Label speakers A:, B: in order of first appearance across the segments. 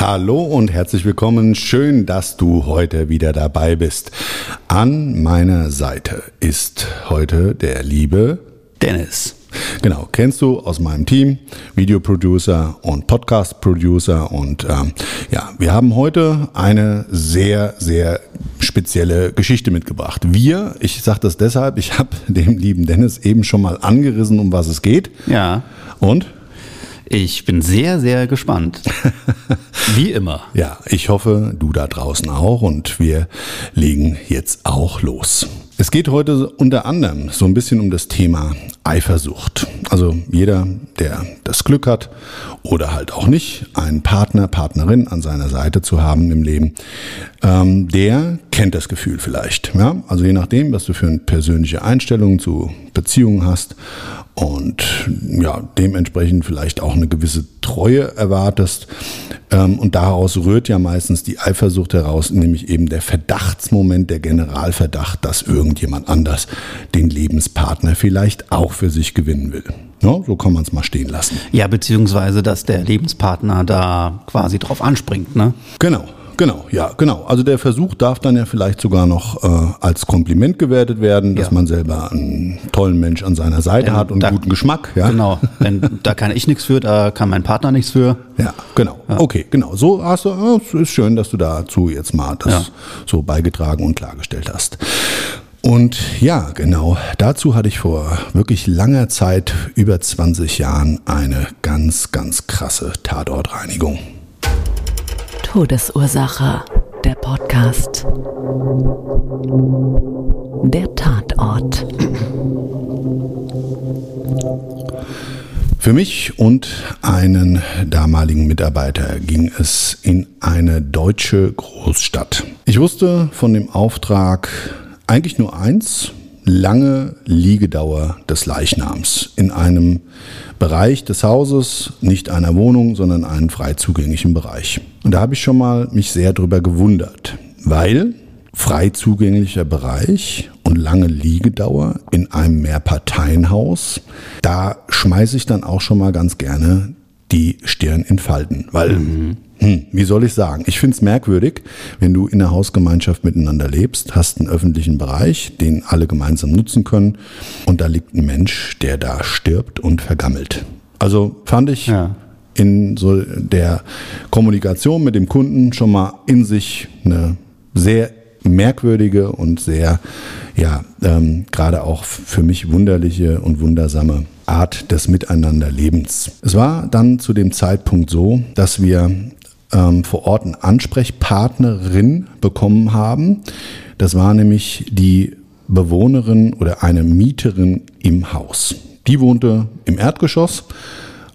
A: Hallo und herzlich willkommen. Schön, dass du heute wieder dabei bist. An meiner Seite ist heute der liebe
B: Dennis.
A: Genau, kennst du aus meinem Team, Videoproducer und Podcast-Producer. Und ähm, ja, wir haben heute eine sehr, sehr spezielle Geschichte mitgebracht. Wir, ich sage das deshalb, ich habe dem lieben Dennis eben schon mal angerissen, um was es geht.
C: Ja.
A: Und?
C: Ich bin sehr, sehr gespannt. Wie immer.
A: Ja, ich hoffe, du da draußen auch und wir legen jetzt auch los. Es geht heute unter anderem so ein bisschen um das Thema Eifersucht. Also jeder, der das Glück hat oder halt auch nicht, einen Partner, Partnerin an seiner Seite zu haben im Leben, ähm, der kennt das Gefühl vielleicht. Ja? Also je nachdem, was du für eine persönliche Einstellung zu Beziehungen hast und ja, dementsprechend vielleicht auch eine gewisse Treue erwartest. Ähm, und daraus rührt ja meistens die Eifersucht heraus, nämlich eben der Verdachtsmoment, der Generalverdacht, dass irgendjemand anders den Lebenspartner vielleicht auch für sich gewinnen will. Ja, so kann man es mal stehen lassen.
C: Ja, beziehungsweise, dass der Lebenspartner da quasi drauf anspringt, ne?
A: Genau. Genau, ja, genau. Also der Versuch darf dann ja vielleicht sogar noch äh, als Kompliment gewertet werden, dass
C: Ja.
A: man selber einen tollen Mensch an seiner Seite
C: Ja,
A: hat und
C: da-
A: guten Geschmack. Ja?
C: Genau. Denn da kann ich nichts für, da kann mein Partner nichts für.
A: Ja, genau. Okay, genau. So hast du, äh, es ist schön, dass du dazu jetzt mal das
C: Ja.
A: so beigetragen und klargestellt hast. Und ja, genau, dazu hatte ich vor wirklich langer Zeit, über 20 Jahren, eine ganz, ganz krasse Tatortreinigung.
D: Todesursache. Der Podcast. Der Tatort.
A: Für mich und einen damaligen Mitarbeiter ging es in eine deutsche Großstadt. Ich wusste von dem Auftrag eigentlich nur eins, lange Liegedauer des Leichnams in einem Bereich des Hauses, nicht einer Wohnung, sondern einen frei zugänglichen Bereich. Und da habe ich schon mal mich sehr drüber gewundert, weil frei zugänglicher Bereich und lange Liegedauer in einem Mehrparteienhaus, da schmeiße ich dann auch schon mal ganz gerne die Stirn in Falten, weil, hm, wie soll ich sagen, ich finde es merkwürdig, wenn du in einer Hausgemeinschaft miteinander lebst, hast einen öffentlichen Bereich, den alle gemeinsam nutzen können und da liegt ein Mensch, der da stirbt und vergammelt. Also fand ich
C: Ja.
A: in so der Kommunikation mit dem Kunden schon mal in sich eine sehr merkwürdige und sehr, ja, ähm, gerade auch für mich wunderliche und wundersame Art des Miteinanderlebens. Es war dann zu dem Zeitpunkt so, dass wir ähm, vor Ort eine Ansprechpartnerin bekommen haben. Das war nämlich die Bewohnerin oder eine Mieterin im Haus. Die wohnte im Erdgeschoss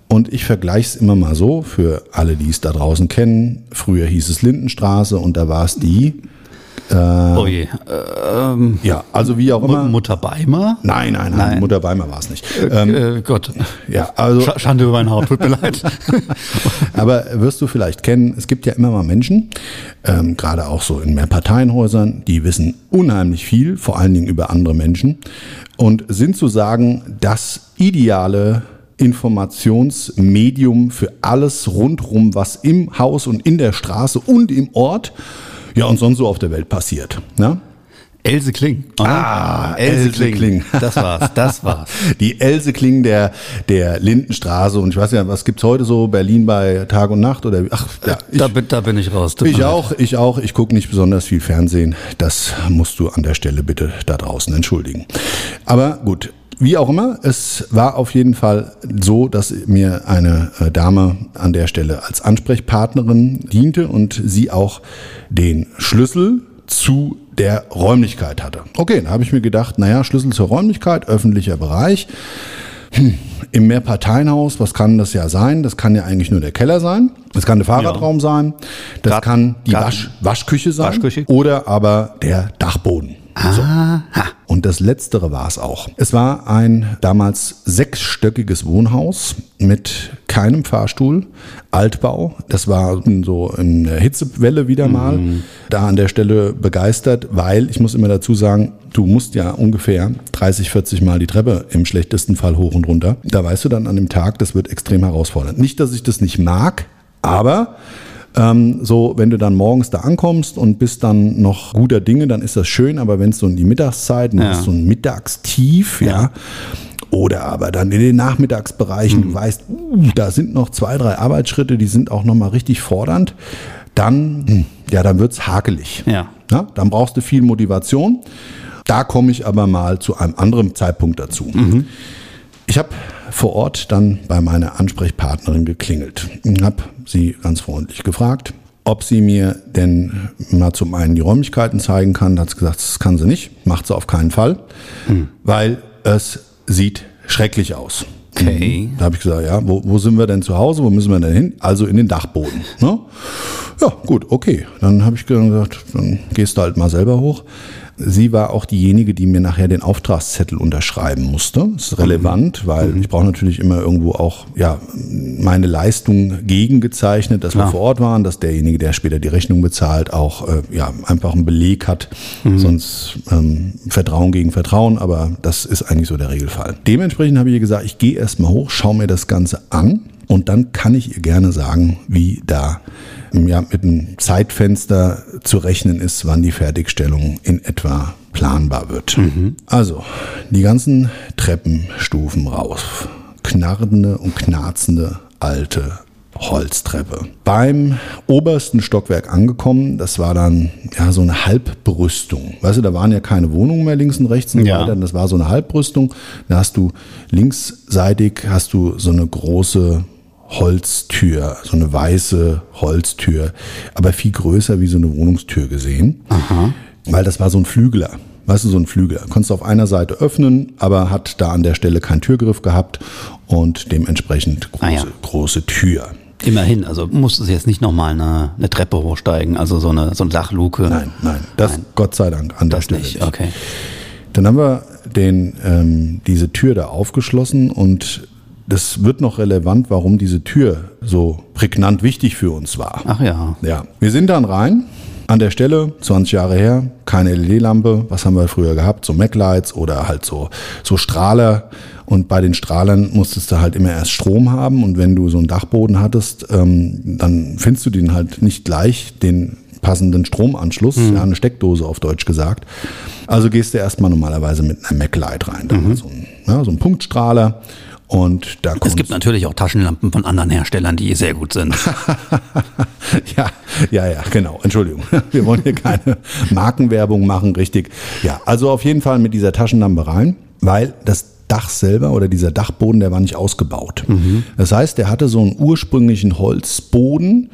A: und ich vergleiche es immer mal so für alle, die es da draußen kennen. Früher hieß es Lindenstraße und da war es die.
C: Oh je. Ähm,
A: Ja, also wie auch immer.
C: Mutter Beimer?
A: Nein, nein, nein,
C: Nein.
A: Mutter Beimer war es nicht.
C: äh, Gott.
A: Ja, also
C: Sch Schande über mein Haupt, tut mir leid.
A: Aber wirst du vielleicht kennen, es gibt ja immer mal Menschen, ähm, gerade auch so in Mehrparteienhäusern, die wissen unheimlich viel, vor allen Dingen über andere Menschen und sind sozusagen das ideale Informationsmedium für alles rundrum, was im Haus und in der Straße und im Ort ja, und sonst so auf der Welt passiert. Ne?
C: Else Kling. oder?
A: Ah, Else Kling.
C: Das war's, das war's.
A: Die Else Kling der, der Lindenstraße. Und ich weiß ja, was gibt's heute so? Berlin bei Tag und Nacht? Oder ach, ja, ich,
C: da, bin, da bin ich raus.
A: Ich auch, ich auch. Ich gucke nicht besonders viel Fernsehen. Das musst du an der Stelle bitte da draußen entschuldigen. Aber gut. Wie auch immer, es war auf jeden Fall so, dass mir eine äh, Dame an der Stelle als Ansprechpartnerin diente und sie auch den Schlüssel zu der Räumlichkeit hatte. Okay, da habe ich mir gedacht, naja, Schlüssel zur Räumlichkeit, öffentlicher Bereich. Hm, Im Mehrparteienhaus, was kann das ja sein? Das kann ja eigentlich nur der Keller sein. Das kann der Fahrradraum sein. Das
C: Garten-
A: kann die Wasch, Waschküche sein.
C: Waschküche.
A: Oder aber der Dachboden. Und das Letztere war es auch. Es war ein damals sechsstöckiges Wohnhaus mit keinem Fahrstuhl, Altbau. Das war so in der Hitzewelle wieder mal. Da an der Stelle begeistert, weil ich muss immer dazu sagen, du musst ja ungefähr 30, 40 Mal die Treppe im schlechtesten Fall hoch und runter. Da weißt du dann an dem Tag, das wird extrem herausfordernd. Nicht, dass ich das nicht mag, aber ähm, so, wenn du dann morgens da ankommst und bist dann noch guter Dinge, dann ist das schön, aber wenn es so in die Mittagszeit, du
C: Ja.
A: hast so ein Mittagstief, ja. Oder aber dann in den Nachmittagsbereichen,
C: Mhm.
A: du weißt, uh, da sind noch zwei, drei Arbeitsschritte, die sind auch nochmal richtig fordernd, dann, hm, ja, dann wird's hakelig.
C: Ja.
A: Ja, dann brauchst du viel Motivation. Da komme ich aber mal zu einem anderen Zeitpunkt dazu. Ich habe vor Ort dann bei meiner Ansprechpartnerin geklingelt und habe sie ganz freundlich gefragt, ob sie mir denn mal zum einen die Räumlichkeiten zeigen kann. Da hat sie gesagt, das kann sie nicht, macht sie auf keinen Fall, weil es sieht schrecklich aus.
C: Okay.
A: Da habe ich gesagt, ja, wo, wo sind wir denn zu Hause? Wo müssen wir denn hin? Also in den Dachboden. Ne? Ja, gut, okay. Dann habe ich gesagt, dann gehst du halt mal selber hoch. Sie war auch diejenige, die mir nachher den Auftragszettel unterschreiben musste. Das ist relevant, weil ich brauche natürlich immer irgendwo auch ja, meine Leistung gegengezeichnet, dass wir vor Ort waren, dass derjenige, der später die Rechnung bezahlt, auch äh, ja, einfach einen Beleg hat. Sonst ähm, Vertrauen gegen Vertrauen, aber das ist eigentlich so der Regelfall. Dementsprechend habe ich ihr gesagt, ich gehe erstmal hoch, schaue mir das Ganze an und dann kann ich ihr gerne sagen, wie da ja, mit einem Zeitfenster zu rechnen ist, wann die Fertigstellung in etwa planbar wird. Also, die ganzen Treppenstufen raus. Knarrende und knarzende alte Holztreppe. Beim obersten Stockwerk angekommen, das war dann ja so eine Halbbrüstung. Weißt du, da waren ja keine Wohnungen mehr links und rechts und
C: Ja.
A: weiter. Das war so eine Halbbrüstung. Da hast du linksseitig hast du so eine große Holztür, so eine weiße Holztür, aber viel größer wie so eine Wohnungstür gesehen. Weil das war so ein Flügler. Weißt du, so ein Flügler. Konntest du auf einer Seite öffnen, aber hat da an der Stelle keinen Türgriff gehabt und dementsprechend große,
C: Ah ja.
A: große Tür.
C: Immerhin, also musstest du jetzt nicht nochmal eine, eine Treppe hochsteigen, also so eine, so eine Dachluke.
A: Nein, nein, das Gott sei Dank an der
C: das
A: Stelle
C: nicht. Okay.
A: Dann haben wir den, ähm, diese Tür da aufgeschlossen und das wird noch relevant, warum diese Tür so prägnant wichtig für uns war.
C: Ach ja.
A: Ja, wir sind dann rein. An der Stelle, 20 Jahre her, keine LED-Lampe. Was haben wir früher gehabt? So MacLights oder halt so, so Strahler. Und bei den Strahlern musstest du halt immer erst Strom haben. Und wenn du so einen Dachboden hattest, ähm, dann findest du den halt nicht gleich, den passenden Stromanschluss, ja, eine Steckdose auf Deutsch gesagt. Also gehst du erstmal normalerweise mit einer MacLight rein. Da war so, ein, ja, so ein Punktstrahler. Und da
C: Es
A: kommst
C: gibt natürlich auch Taschenlampen von anderen Herstellern, die sehr gut sind.
A: Ja, ja, ja, genau. Entschuldigung. Wir wollen hier keine Markenwerbung machen, richtig. Ja, also auf jeden Fall mit dieser Taschenlampe rein, weil das Dach selber oder dieser Dachboden, der war nicht ausgebaut. Das heißt, der hatte so einen ursprünglichen Holzboden,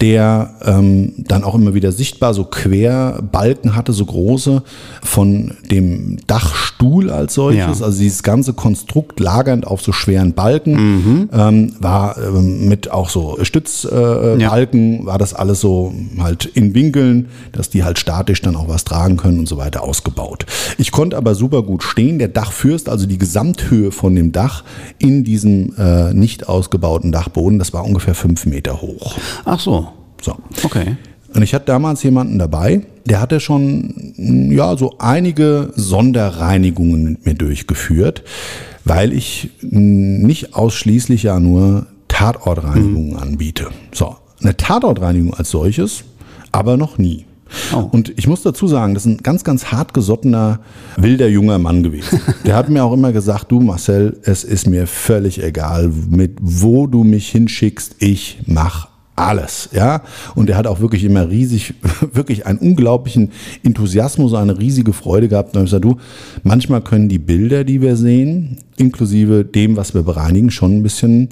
A: der ähm, dann auch immer wieder sichtbar so Querbalken hatte, so große von dem Dachstuhl als solches.
C: Ja.
A: Also dieses ganze Konstrukt lagernd auf so schweren Balken ähm, war ähm, mit auch so Stützbalken, äh,
C: Ja.
A: Balken, war das alles so halt in Winkeln, dass die halt statisch dann auch was tragen können und so weiter ausgebaut. Ich konnte aber super gut stehen. Der Dachfürst, also die Gesamthöhe von dem Dach in diesem äh, nicht ausgebauten Dachboden, das war ungefähr fünf Meter hoch.
C: Ach so.
A: So.
C: Okay.
A: Und ich hatte damals jemanden dabei, der hatte schon ja so einige Sonderreinigungen mit mir durchgeführt, weil ich nicht ausschließlich ja nur Tatortreinigungen anbiete. So, eine Tatortreinigung als solches, aber noch nie.
C: Oh.
A: Und ich muss dazu sagen, das ist ein ganz, ganz hartgesottener, wilder junger Mann gewesen. Der hat mir auch immer gesagt, du Marcel, es ist mir völlig egal, mit wo du mich hinschickst, ich mach alles, ja. Und er hat auch wirklich immer riesig, wirklich einen unglaublichen Enthusiasmus, eine riesige Freude gehabt. Und ich gesagt, du, manchmal können die Bilder, die wir sehen, inklusive dem, was wir bereinigen, schon ein bisschen,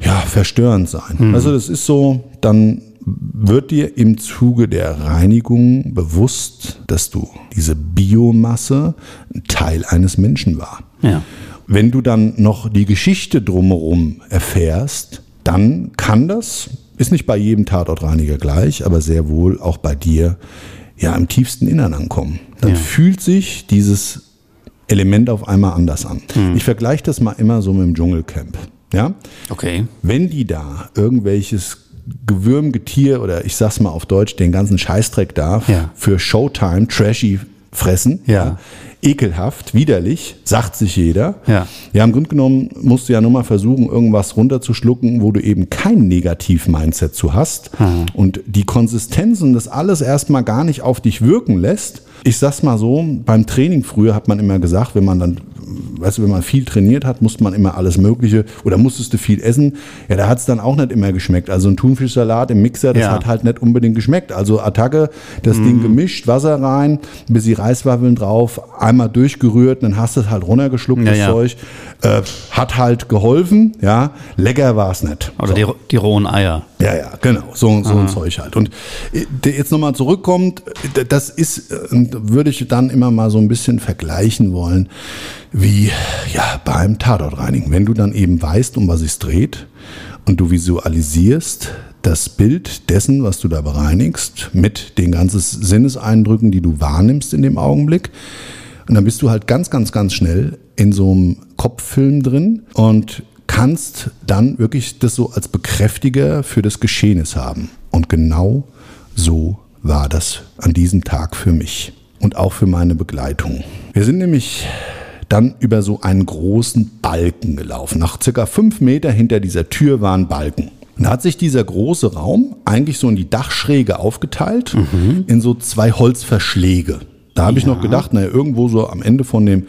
A: ja, verstörend sein. Also das ist so, dann wird dir im Zuge der Reinigung bewusst, dass du diese Biomasse ein Teil eines Menschen war.
C: Ja.
A: Wenn du dann noch die Geschichte drumherum erfährst, dann kann das, ist nicht bei jedem Tatortreiniger gleich, aber sehr wohl auch bei dir, ja, im tiefsten Innern ankommen. Dann
C: Ja.
A: fühlt sich dieses Element auf einmal anders an. Ich vergleiche das mal immer so mit dem Dschungelcamp. Ja?
C: Okay.
A: Wenn die da irgendwelches Gewürm, Getier oder ich sag's mal auf Deutsch, den ganzen Scheißdreck darf,
C: Ja.
A: für Showtime trashy fressen,
C: Ja.
A: Ekelhaft, widerlich, sagt sich jeder.
C: Ja.
A: Ja, im Grunde genommen musst du ja nur mal versuchen, irgendwas runterzuschlucken, wo du eben kein Negativ-Mindset zu hast und die Konsistenz und das alles erstmal gar nicht auf dich wirken lässt. Ich sag's mal so, beim Training früher hat man immer gesagt, wenn man dann weißt du, wenn man viel trainiert hat, musste man immer alles Mögliche oder musstest du viel essen. Ja, da hat's dann auch nicht immer geschmeckt. Also ein Thunfischsalat im Mixer, das
C: Ja.
A: hat halt nicht unbedingt geschmeckt. Also Attacke, das
C: Mhm.
A: Ding gemischt, Wasser rein, ein bisschen Reiswaffeln drauf, einmal durchgerührt, dann hast du es halt runtergeschluckt,
C: Ja,
A: das
C: ja.
A: Zeug. Äh, hat halt geholfen, ja. Lecker war's nicht.
C: Oder die, die rohen Eier.
A: Ja, ja, genau. So, so ein Zeug halt. Und äh, jetzt nochmal zurückkommt, das ist, äh, würde ich dann immer mal so ein bisschen vergleichen wollen, wie ja, beim Tatortreinigen. Wenn du dann eben weißt, um was es dreht und du visualisierst das Bild dessen, was du da bereinigst, mit den ganzen Sinneseindrücken, die du wahrnimmst in dem Augenblick, und dann bist du halt ganz, ganz, ganz schnell in so einem Kopffilm drin und kannst dann wirklich das so als Bekräftiger für das Geschehnis haben. Und genau so war das an diesem Tag für mich und auch für meine Begleitung. Wir sind nämlich dann über so einen großen Balken gelaufen. Nach circa fünf Meter hinter dieser Tür war ein Balken. Und da hat sich dieser große Raum eigentlich so in die Dachschräge aufgeteilt, in so zwei Holzverschläge. Da habe ich noch gedacht, naja, irgendwo so am Ende von dem,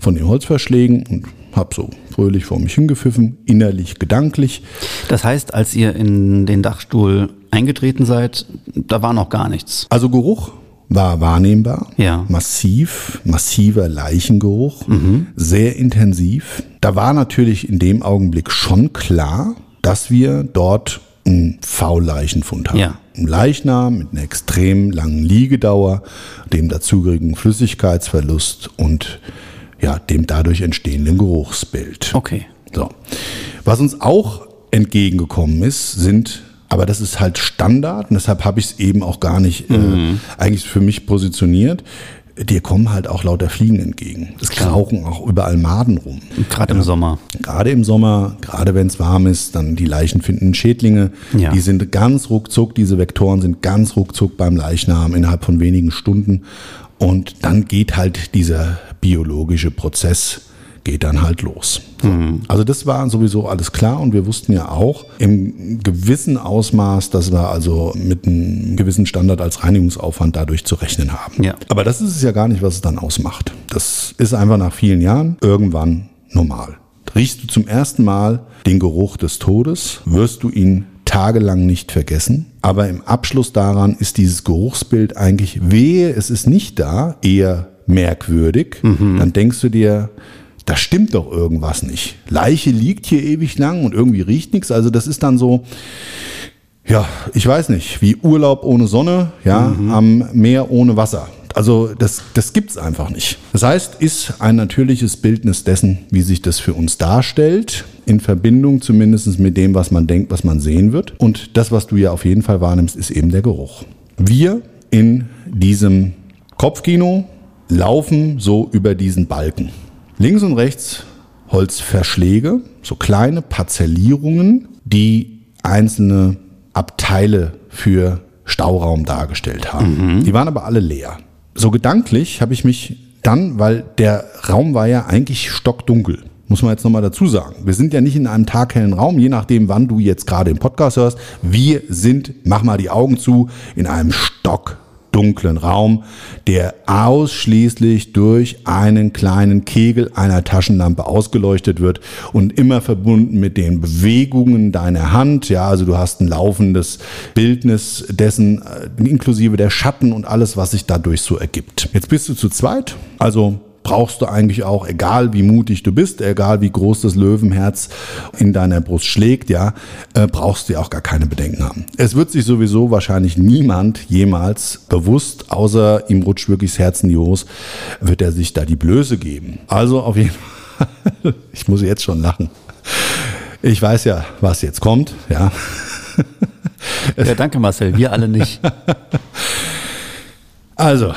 A: von den Holzverschlägen und habe so fröhlich vor mich hingepfiffen, innerlich, gedanklich.
C: Das heißt, als ihr in den Dachstuhl eingetreten seid, da war noch gar nichts.
A: Also Geruch war wahrnehmbar,
C: Ja.
A: massiv, massiver Leichengeruch, sehr intensiv. Da war natürlich in dem Augenblick schon klar, dass wir dort einen V-Leichenfund haben.
C: Ja.
A: Ein Leichnam mit einer extrem langen Liegedauer, dem dazugehörigen Flüssigkeitsverlust und ja, dem dadurch entstehenden Geruchsbild.
C: Okay.
A: So. Was uns auch entgegengekommen ist, sind, aber das ist halt Standard und deshalb habe ich es eben auch gar nicht äh, eigentlich für mich positioniert. Dir kommen halt auch lauter Fliegen entgegen. Es krauchen auch überall Maden rum.
C: Gerade im Sommer.
A: Gerade im Sommer, gerade wenn es warm ist, dann die Leichen finden Schädlinge.
C: Ja.
A: Die sind ganz ruckzuck, diese Vektoren sind ganz ruckzuck beim Leichnam innerhalb von wenigen Stunden. Und dann geht halt dieser biologische Prozess geht dann halt los. So. Also das war sowieso alles klar und wir wussten ja auch im gewissen Ausmaß, dass wir also mit einem gewissen Standard als Reinigungsaufwand dadurch zu rechnen haben.
C: Ja.
A: Aber das ist es ja gar nicht, was es dann ausmacht. Das ist einfach nach vielen Jahren irgendwann normal. Riechst du zum ersten Mal den Geruch des Todes, wirst du ihn tagelang nicht vergessen. Aber im Abschluss daran ist dieses Geruchsbild eigentlich, wehe, es ist nicht da, eher merkwürdig. Dann denkst du dir, da stimmt doch irgendwas nicht. Leiche liegt hier ewig lang und irgendwie riecht nichts. Also das ist dann so, ja, ich weiß nicht, wie Urlaub ohne Sonne, ja, am Meer ohne Wasser. Also das, das gibt's einfach nicht. Das heißt, ist ein natürliches Bildnis dessen, wie sich das für uns darstellt, in Verbindung zumindest mit dem, was man denkt, was man sehen wird. Und das, was du ja auf jeden Fall wahrnimmst, ist eben der Geruch. Wir in diesem Kopfkino laufen so über diesen Balken. Links und rechts Holzverschläge, so kleine Parzellierungen, die einzelne Abteile für Stauraum dargestellt haben. Die waren aber alle leer. So gedanklich habe ich mich dann, weil der Raum war ja eigentlich stockdunkel, muss man jetzt nochmal dazu sagen. Wir sind ja nicht in einem taghellen Raum, je nachdem, wann du jetzt gerade im Podcast hörst. Wir sind, mach mal die Augen zu, in einem stockdunklen dunklen Raum, der ausschließlich durch einen kleinen Kegel einer Taschenlampe ausgeleuchtet wird und immer verbunden mit den Bewegungen deiner Hand. Ja, also du hast ein laufendes Bildnis dessen, äh, inklusive der Schatten und alles, was sich dadurch so ergibt. Jetzt bist du zu zweit, also brauchst du eigentlich auch, egal wie mutig du bist, egal wie groß das Löwenherz in deiner Brust schlägt, ja, äh, brauchst du auch gar keine Bedenken haben. Es wird sich sowieso wahrscheinlich niemand jemals bewusst, außer ihm rutscht wirklich das Herz in die Hose, wird er sich da die Blöße geben. Also auf jeden Fall, ich muss jetzt schon lachen. Ich weiß ja, was jetzt kommt, ja.
C: Ja, danke Marcel, wir alle nicht.
A: Also,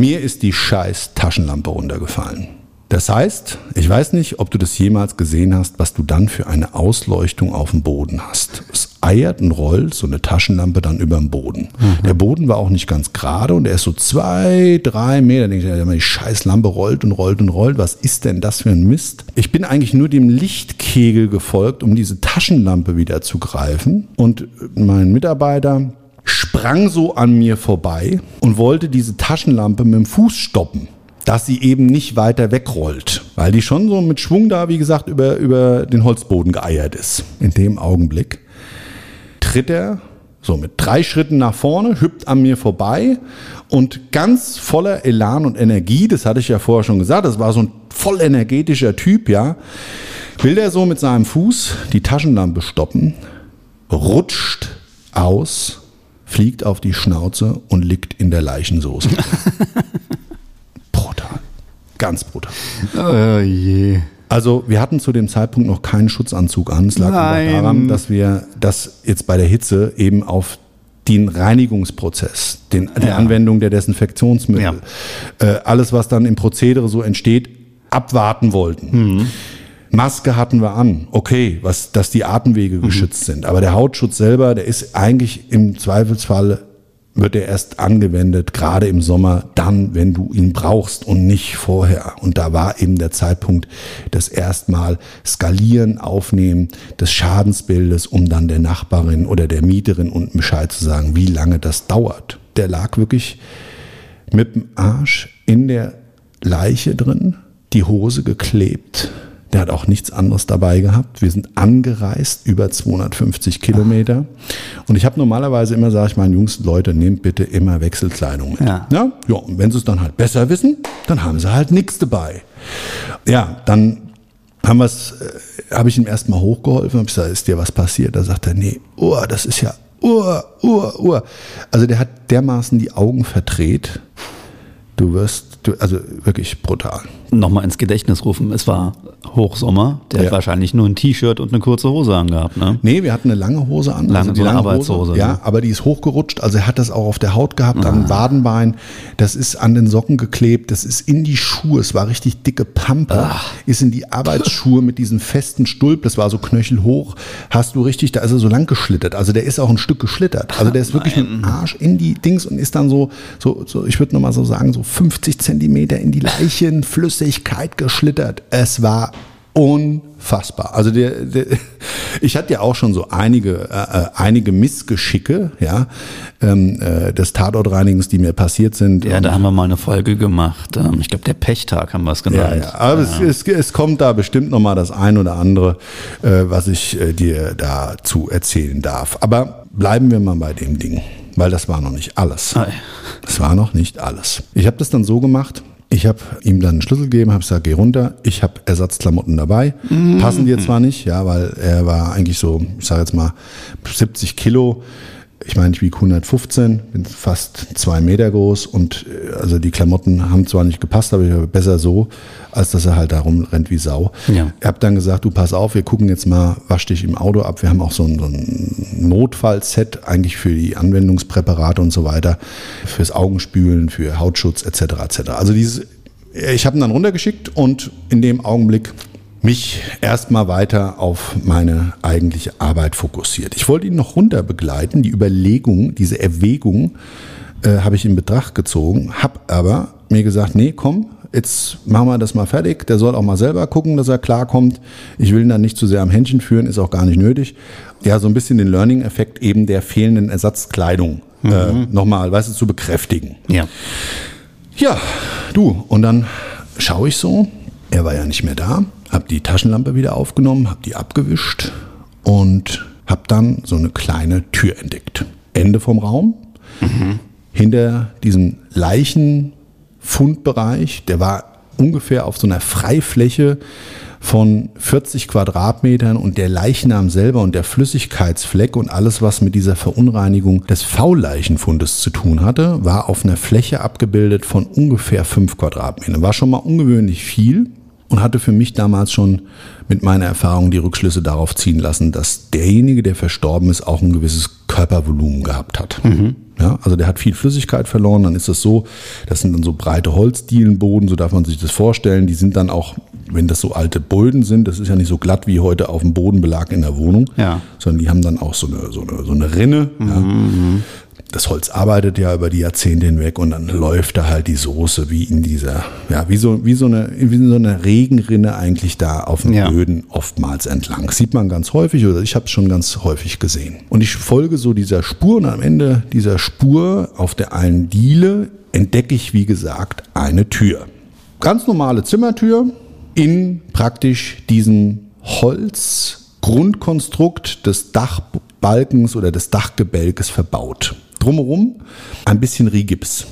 A: mir ist die scheiß Taschenlampe runtergefallen. Das heißt, ich weiß nicht, ob du das jemals gesehen hast, was du dann für eine Ausleuchtung auf dem Boden hast. Es eiert und rollt so eine Taschenlampe dann über dem Boden. Mhm. Der Boden war auch nicht ganz gerade und er ist so zwei, drei Meter. Da denke ich, die scheiß Lampe rollt und rollt und rollt. Was ist denn das für ein Mist? Ich bin eigentlich nur dem Lichtkegel gefolgt, um diese Taschenlampe wieder zu greifen. Und mein Mitarbeiter, sprang so an mir vorbei und wollte diese Taschenlampe mit dem Fuß stoppen, dass sie eben nicht weiter wegrollt, weil die schon so mit Schwung da, wie gesagt, über, über den Holzboden geeiert ist. In dem Augenblick tritt er so mit drei Schritten nach vorne, hüpft an mir vorbei und ganz voller Elan und Energie, das hatte ich ja vorher schon gesagt, das war so ein voll energetischer Typ, ja, will der so mit seinem Fuß die Taschenlampe stoppen, rutscht aus fliegt auf die Schnauze und liegt in der Leichensoße. brutal. Ganz brutal.
C: Oh je.
A: Also wir hatten zu dem Zeitpunkt noch keinen Schutzanzug an. Es lag aber daran, dass wir das jetzt bei der Hitze eben auf den Reinigungsprozess, den, die Anwendung der Desinfektionsmittel, ja. äh, alles, was dann im Prozedere so entsteht, abwarten wollten. Mhm. Maske hatten wir an, okay, was, dass die Atemwege mhm. geschützt sind. Aber der Hautschutz selber, der ist eigentlich im Zweifelsfall wird er erst angewendet, gerade im Sommer, dann, wenn du ihn brauchst und nicht vorher. Und da war eben der Zeitpunkt, das erstmal skalieren, aufnehmen des Schadensbildes, um dann der Nachbarin oder der Mieterin unten Bescheid zu sagen, wie lange das dauert. Der lag wirklich mit dem Arsch in der Leiche drin, die Hose geklebt, der hat auch nichts anderes dabei gehabt. Wir sind angereist, über 250 Kilometer. Und ich habe normalerweise immer, sage ich meinen Jungs, Leute, nehmt bitte immer Wechselkleidung mit. Ja. Ja, ja und wenn sie es dann halt besser wissen, dann haben sie halt nichts dabei. Ja, dann haben wir es, äh, habe ich ihm erstmal hochgeholfen, habe gesagt, ist dir was passiert? Da sagt er, nee, oh, das ist ja, oh, oh, oh. Also der hat dermaßen die Augen verdreht. Du wirst, du, also wirklich brutal
C: nochmal ins Gedächtnis rufen. Es war Hochsommer. Der ja. hat wahrscheinlich nur ein T-Shirt und eine kurze Hose angehabt. Ne?
A: Nee, wir hatten eine lange Hose an.
C: Lange, also die lange Arbeitshose.
A: Hose, ja, ne? aber die ist hochgerutscht. Also er hat das auch auf der Haut gehabt, ah. am Wadenbein. Das ist an den Socken geklebt. Das ist in die Schuhe. Es war richtig dicke Pampe. Ach. Ist in die Arbeitsschuhe mit diesem festen Stulp. Das war so knöchelhoch. Hast du richtig, da ist er so lang geschlittert. Also der ist auch ein Stück geschlittert. Also der ist wirklich mit dem Arsch in die Dings und ist dann so, so, so ich würde nochmal so sagen, so 50 Zentimeter in die Leichen, Flüssigkeit geschlittert. Es war unfassbar. Also der, der, ich hatte ja auch schon so einige, äh, äh, einige Missgeschicke, ja, ähm, äh, des Tatortreinigens, die mir passiert sind.
C: Ja, da haben wir mal eine Folge gemacht. Ähm, ich glaube, der Pechtag haben wir es genannt.
A: Ja, ja. aber ja. Es, es, es, kommt da bestimmt noch mal das ein oder andere, äh, was ich äh, dir dazu erzählen darf. Aber bleiben wir mal bei dem Ding, weil das war noch nicht alles. Das war noch nicht alles. Ich habe das dann so gemacht, ich habe ihm dann einen Schlüssel gegeben, habe gesagt, geh runter. Ich habe Ersatzklamotten dabei. Mhm. Passen dir zwar nicht, ja, weil er war eigentlich so, ich sage jetzt mal 70 Kilo. Ich meine, ich wiege 115, bin fast zwei Meter groß und äh, also die Klamotten haben zwar nicht gepasst, aber ich habe besser so, als dass er halt da rumrennt wie Sau. Ja. Ich habe dann gesagt, du pass auf, wir gucken jetzt mal, wasch dich im Auto ab. Wir haben auch so ein, so ein Notfallset eigentlich für die Anwendungspräparate und so weiter, fürs Augenspülen, für Hautschutz etc. etc. Also dieses, ich habe ihn dann runtergeschickt und in dem Augenblick mich erstmal weiter auf meine eigentliche Arbeit fokussiert. Ich wollte ihn noch runter begleiten, die Überlegung, diese Erwägung äh, habe ich in Betracht gezogen, habe aber mir gesagt, nee, komm, jetzt machen wir das mal fertig. Der soll auch mal selber gucken, dass er klarkommt. Ich will ihn dann nicht zu sehr am Händchen führen, ist auch gar nicht nötig. Ja, so ein bisschen den Learning-Effekt eben der fehlenden Ersatzkleidung äh, nochmal, weißt du, zu bekräftigen.
C: Ja.
A: Ja, du, und dann schaue ich so, er war ja nicht mehr da, habe die Taschenlampe wieder aufgenommen, habe die abgewischt und habe dann so eine kleine Tür entdeckt. Ende vom Raum. Hinter diesem Leichenfundbereich, der war ungefähr auf so einer Freifläche von 40 Quadratmetern und der Leichnam selber und der Flüssigkeitsfleck und alles, was mit dieser Verunreinigung des V-Leichenfundes zu tun hatte, war auf einer Fläche abgebildet von ungefähr 5 Quadratmetern. War schon mal ungewöhnlich viel und hatte für mich damals schon mit meiner Erfahrung die Rückschlüsse darauf ziehen lassen, dass derjenige, der verstorben ist, auch ein gewisses Körpervolumen gehabt hat. Ja, also der hat viel Flüssigkeit verloren, dann ist das so, das sind dann so breite Holzdielenboden, so darf man sich das vorstellen. Die sind dann auch, wenn das so alte Böden sind, das ist ja nicht so glatt wie heute auf dem Bodenbelag in der Wohnung,
C: Ja.
A: sondern die haben dann auch so eine, so eine, so eine Rinne. Ja. Das Holz arbeitet ja über die Jahrzehnte hinweg und dann läuft da halt die Soße wie in dieser, ja, wie so, wie so eine, wie so eine Regenrinne eigentlich da auf den
C: Ja.
A: Böden oftmals entlang. Sieht man ganz häufig oder ich habe es schon ganz häufig gesehen. Und ich folge so dieser Spur und am Ende dieser Spur auf der einen Diele entdecke ich, wie gesagt, eine Tür. Ganz normale Zimmertür in praktisch diesem Holzgrundkonstrukt des Dachbalkens oder des Dachgebälkes verbaut. Drumherum ein bisschen Rigips.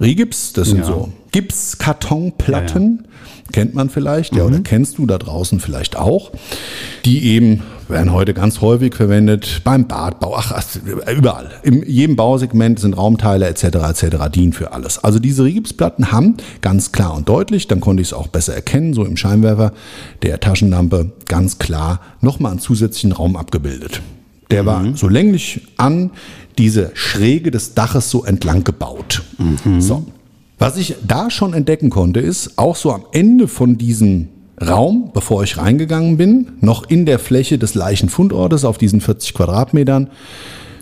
A: Rigips, das sind
C: Ja.
A: so Gipskartonplatten, kennt man vielleicht, ja, oder kennst du da draußen vielleicht auch, die eben werden heute ganz häufig verwendet beim Badbau, ach, überall. In jedem Bausegment sind Raumteile etc. etc. dienen für alles. Also diese Rigipsplatten haben ganz klar und deutlich, dann konnte ich es auch besser erkennen, so im Scheinwerfer der Taschenlampe ganz klar nochmal einen zusätzlichen Raum abgebildet. Der war so länglich an diese Schräge des Daches so entlang gebaut. So. Was ich da schon entdecken konnte, ist auch so am Ende von diesem Raum, bevor ich reingegangen bin, noch in der Fläche des Leichenfundortes auf diesen 40 Quadratmetern,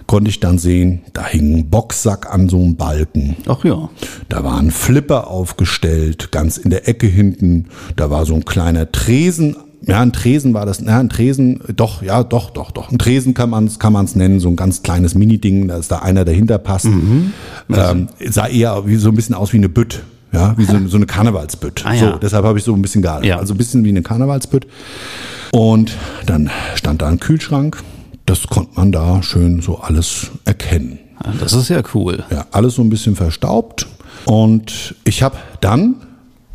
A: konnte ich dann sehen, da hing ein Boxsack an so einem Balken.
C: Ach ja.
A: Da war ein Flipper aufgestellt, ganz in der Ecke hinten. Da war so ein kleiner Tresen. Ja, ein Tresen war das. Ja, ein Tresen, doch, ja, doch, doch, doch. Ein Tresen kann man es kann man's nennen, so ein ganz kleines Mini-Ding, dass da einer dahinter passt. Ähm, sah eher wie, so ein bisschen aus wie eine Bütt. Ja, wie so, so eine Karnevalsbütt.
C: Ah, ja.
A: So, deshalb habe ich so ein bisschen gehalten.
C: Ja.
A: Also ein bisschen wie eine Karnevalsbütt. Und dann stand da ein Kühlschrank. Das konnte man da schön so alles erkennen.
C: Ah, Das ist ja cool.
A: Ja, alles so ein bisschen verstaubt. Und ich habe dann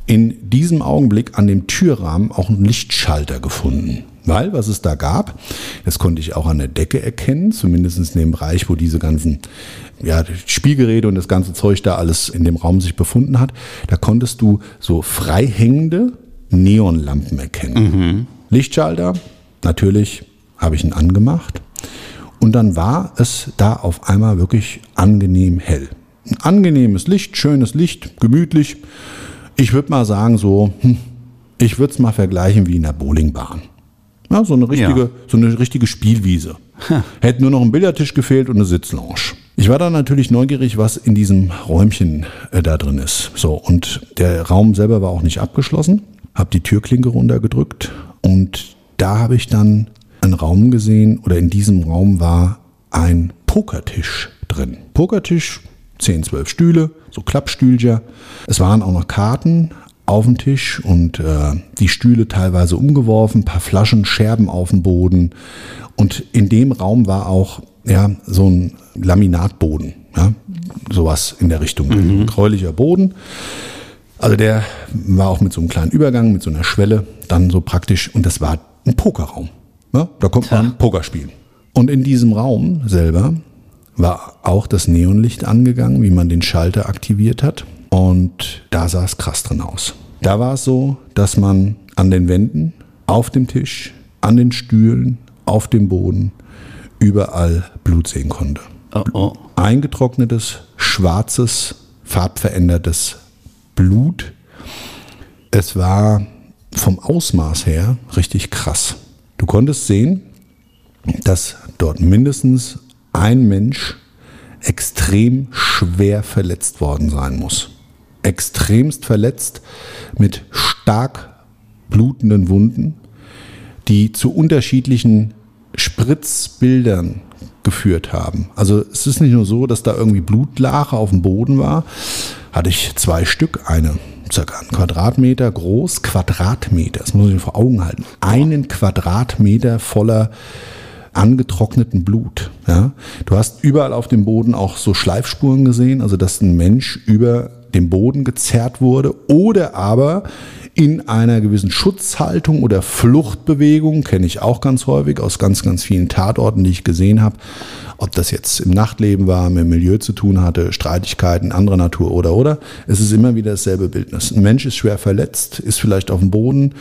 A: in diesem Augenblick an dem Türrahmen auch einen Lichtschalter gefunden. Weil, was es da gab, das konnte ich auch an der Decke erkennen, zumindest in dem Bereich, wo diese ganzen ja, Spielgeräte und das ganze Zeug da alles in dem Raum sich befunden hat. Da konntest du so freihängende Neonlampen erkennen. Lichtschalter, natürlich habe ich ihn angemacht. Und dann war es da auf einmal wirklich angenehm hell. Ein angenehmes Licht, schönes Licht, gemütlich. Ich würde mal sagen, so, hm, ich würde es mal vergleichen wie in der Bowlingbahn. Ja, so eine richtige,
C: Ja.
A: so eine richtige Spielwiese. Hätte nur noch ein Billardtisch gefehlt und eine Sitzlounge. Ich war dann natürlich neugierig, was in diesem Räumchen äh, da drin ist. So, und der Raum selber war auch nicht abgeschlossen. Hab die Türklinke runtergedrückt und da habe ich dann einen Raum gesehen oder in diesem Raum war ein Pokertisch drin. Pokertisch, 10, 12 Stühle, so Klappstühlchen. Es waren auch noch Karten auf dem Tisch und äh, die Stühle teilweise umgeworfen, ein paar Flaschen, Scherben auf dem Boden. Und in dem Raum war auch ja, so ein Laminatboden, ja, sowas in der Richtung. Ein gräulicher Boden. Also der war auch mit so einem kleinen Übergang, mit so einer Schwelle, dann so praktisch, und das war ein Pokerraum. Ja, da konnte man Poker spielen. Und in diesem Raum selber war auch das Neonlicht angegangen, wie man den Schalter aktiviert hat. Und da sah es krass drin aus. Da war es so, dass man an den Wänden, auf dem Tisch, an den Stühlen, auf dem Boden überall Blut sehen konnte
C: Oh, oh.
A: eingetrocknetes, schwarzes, farbverändertes Blut. Es war vom Ausmaß her richtig krass. Du konntest sehen, dass dort mindestens ein Mensch extrem schwer verletzt worden sein muss. Extremst verletzt mit stark blutenden Wunden, die zu unterschiedlichen Spritzbildern geführt haben. Also es ist nicht nur so, dass da irgendwie Blutlache auf dem Boden war, hatte ich zwei Stück, eine circa einen Quadratmeter groß, Quadratmeter, das muss ich mir vor Augen halten, einen Quadratmeter voller angetrockneten Blut. Ja? Du hast überall auf dem Boden auch so Schleifspuren gesehen, also dass ein Mensch über dem Boden gezerrt wurde oder aber in einer gewissen Schutzhaltung oder Fluchtbewegung, kenne ich auch ganz häufig aus ganz, ganz vielen Tatorten, die ich gesehen habe, ob das jetzt im Nachtleben war, mit dem Milieu zu tun hatte, Streitigkeiten anderer Natur oder oder. Es ist immer wieder dasselbe Bildnis. Ein Mensch ist schwer verletzt, ist vielleicht auf dem Boden,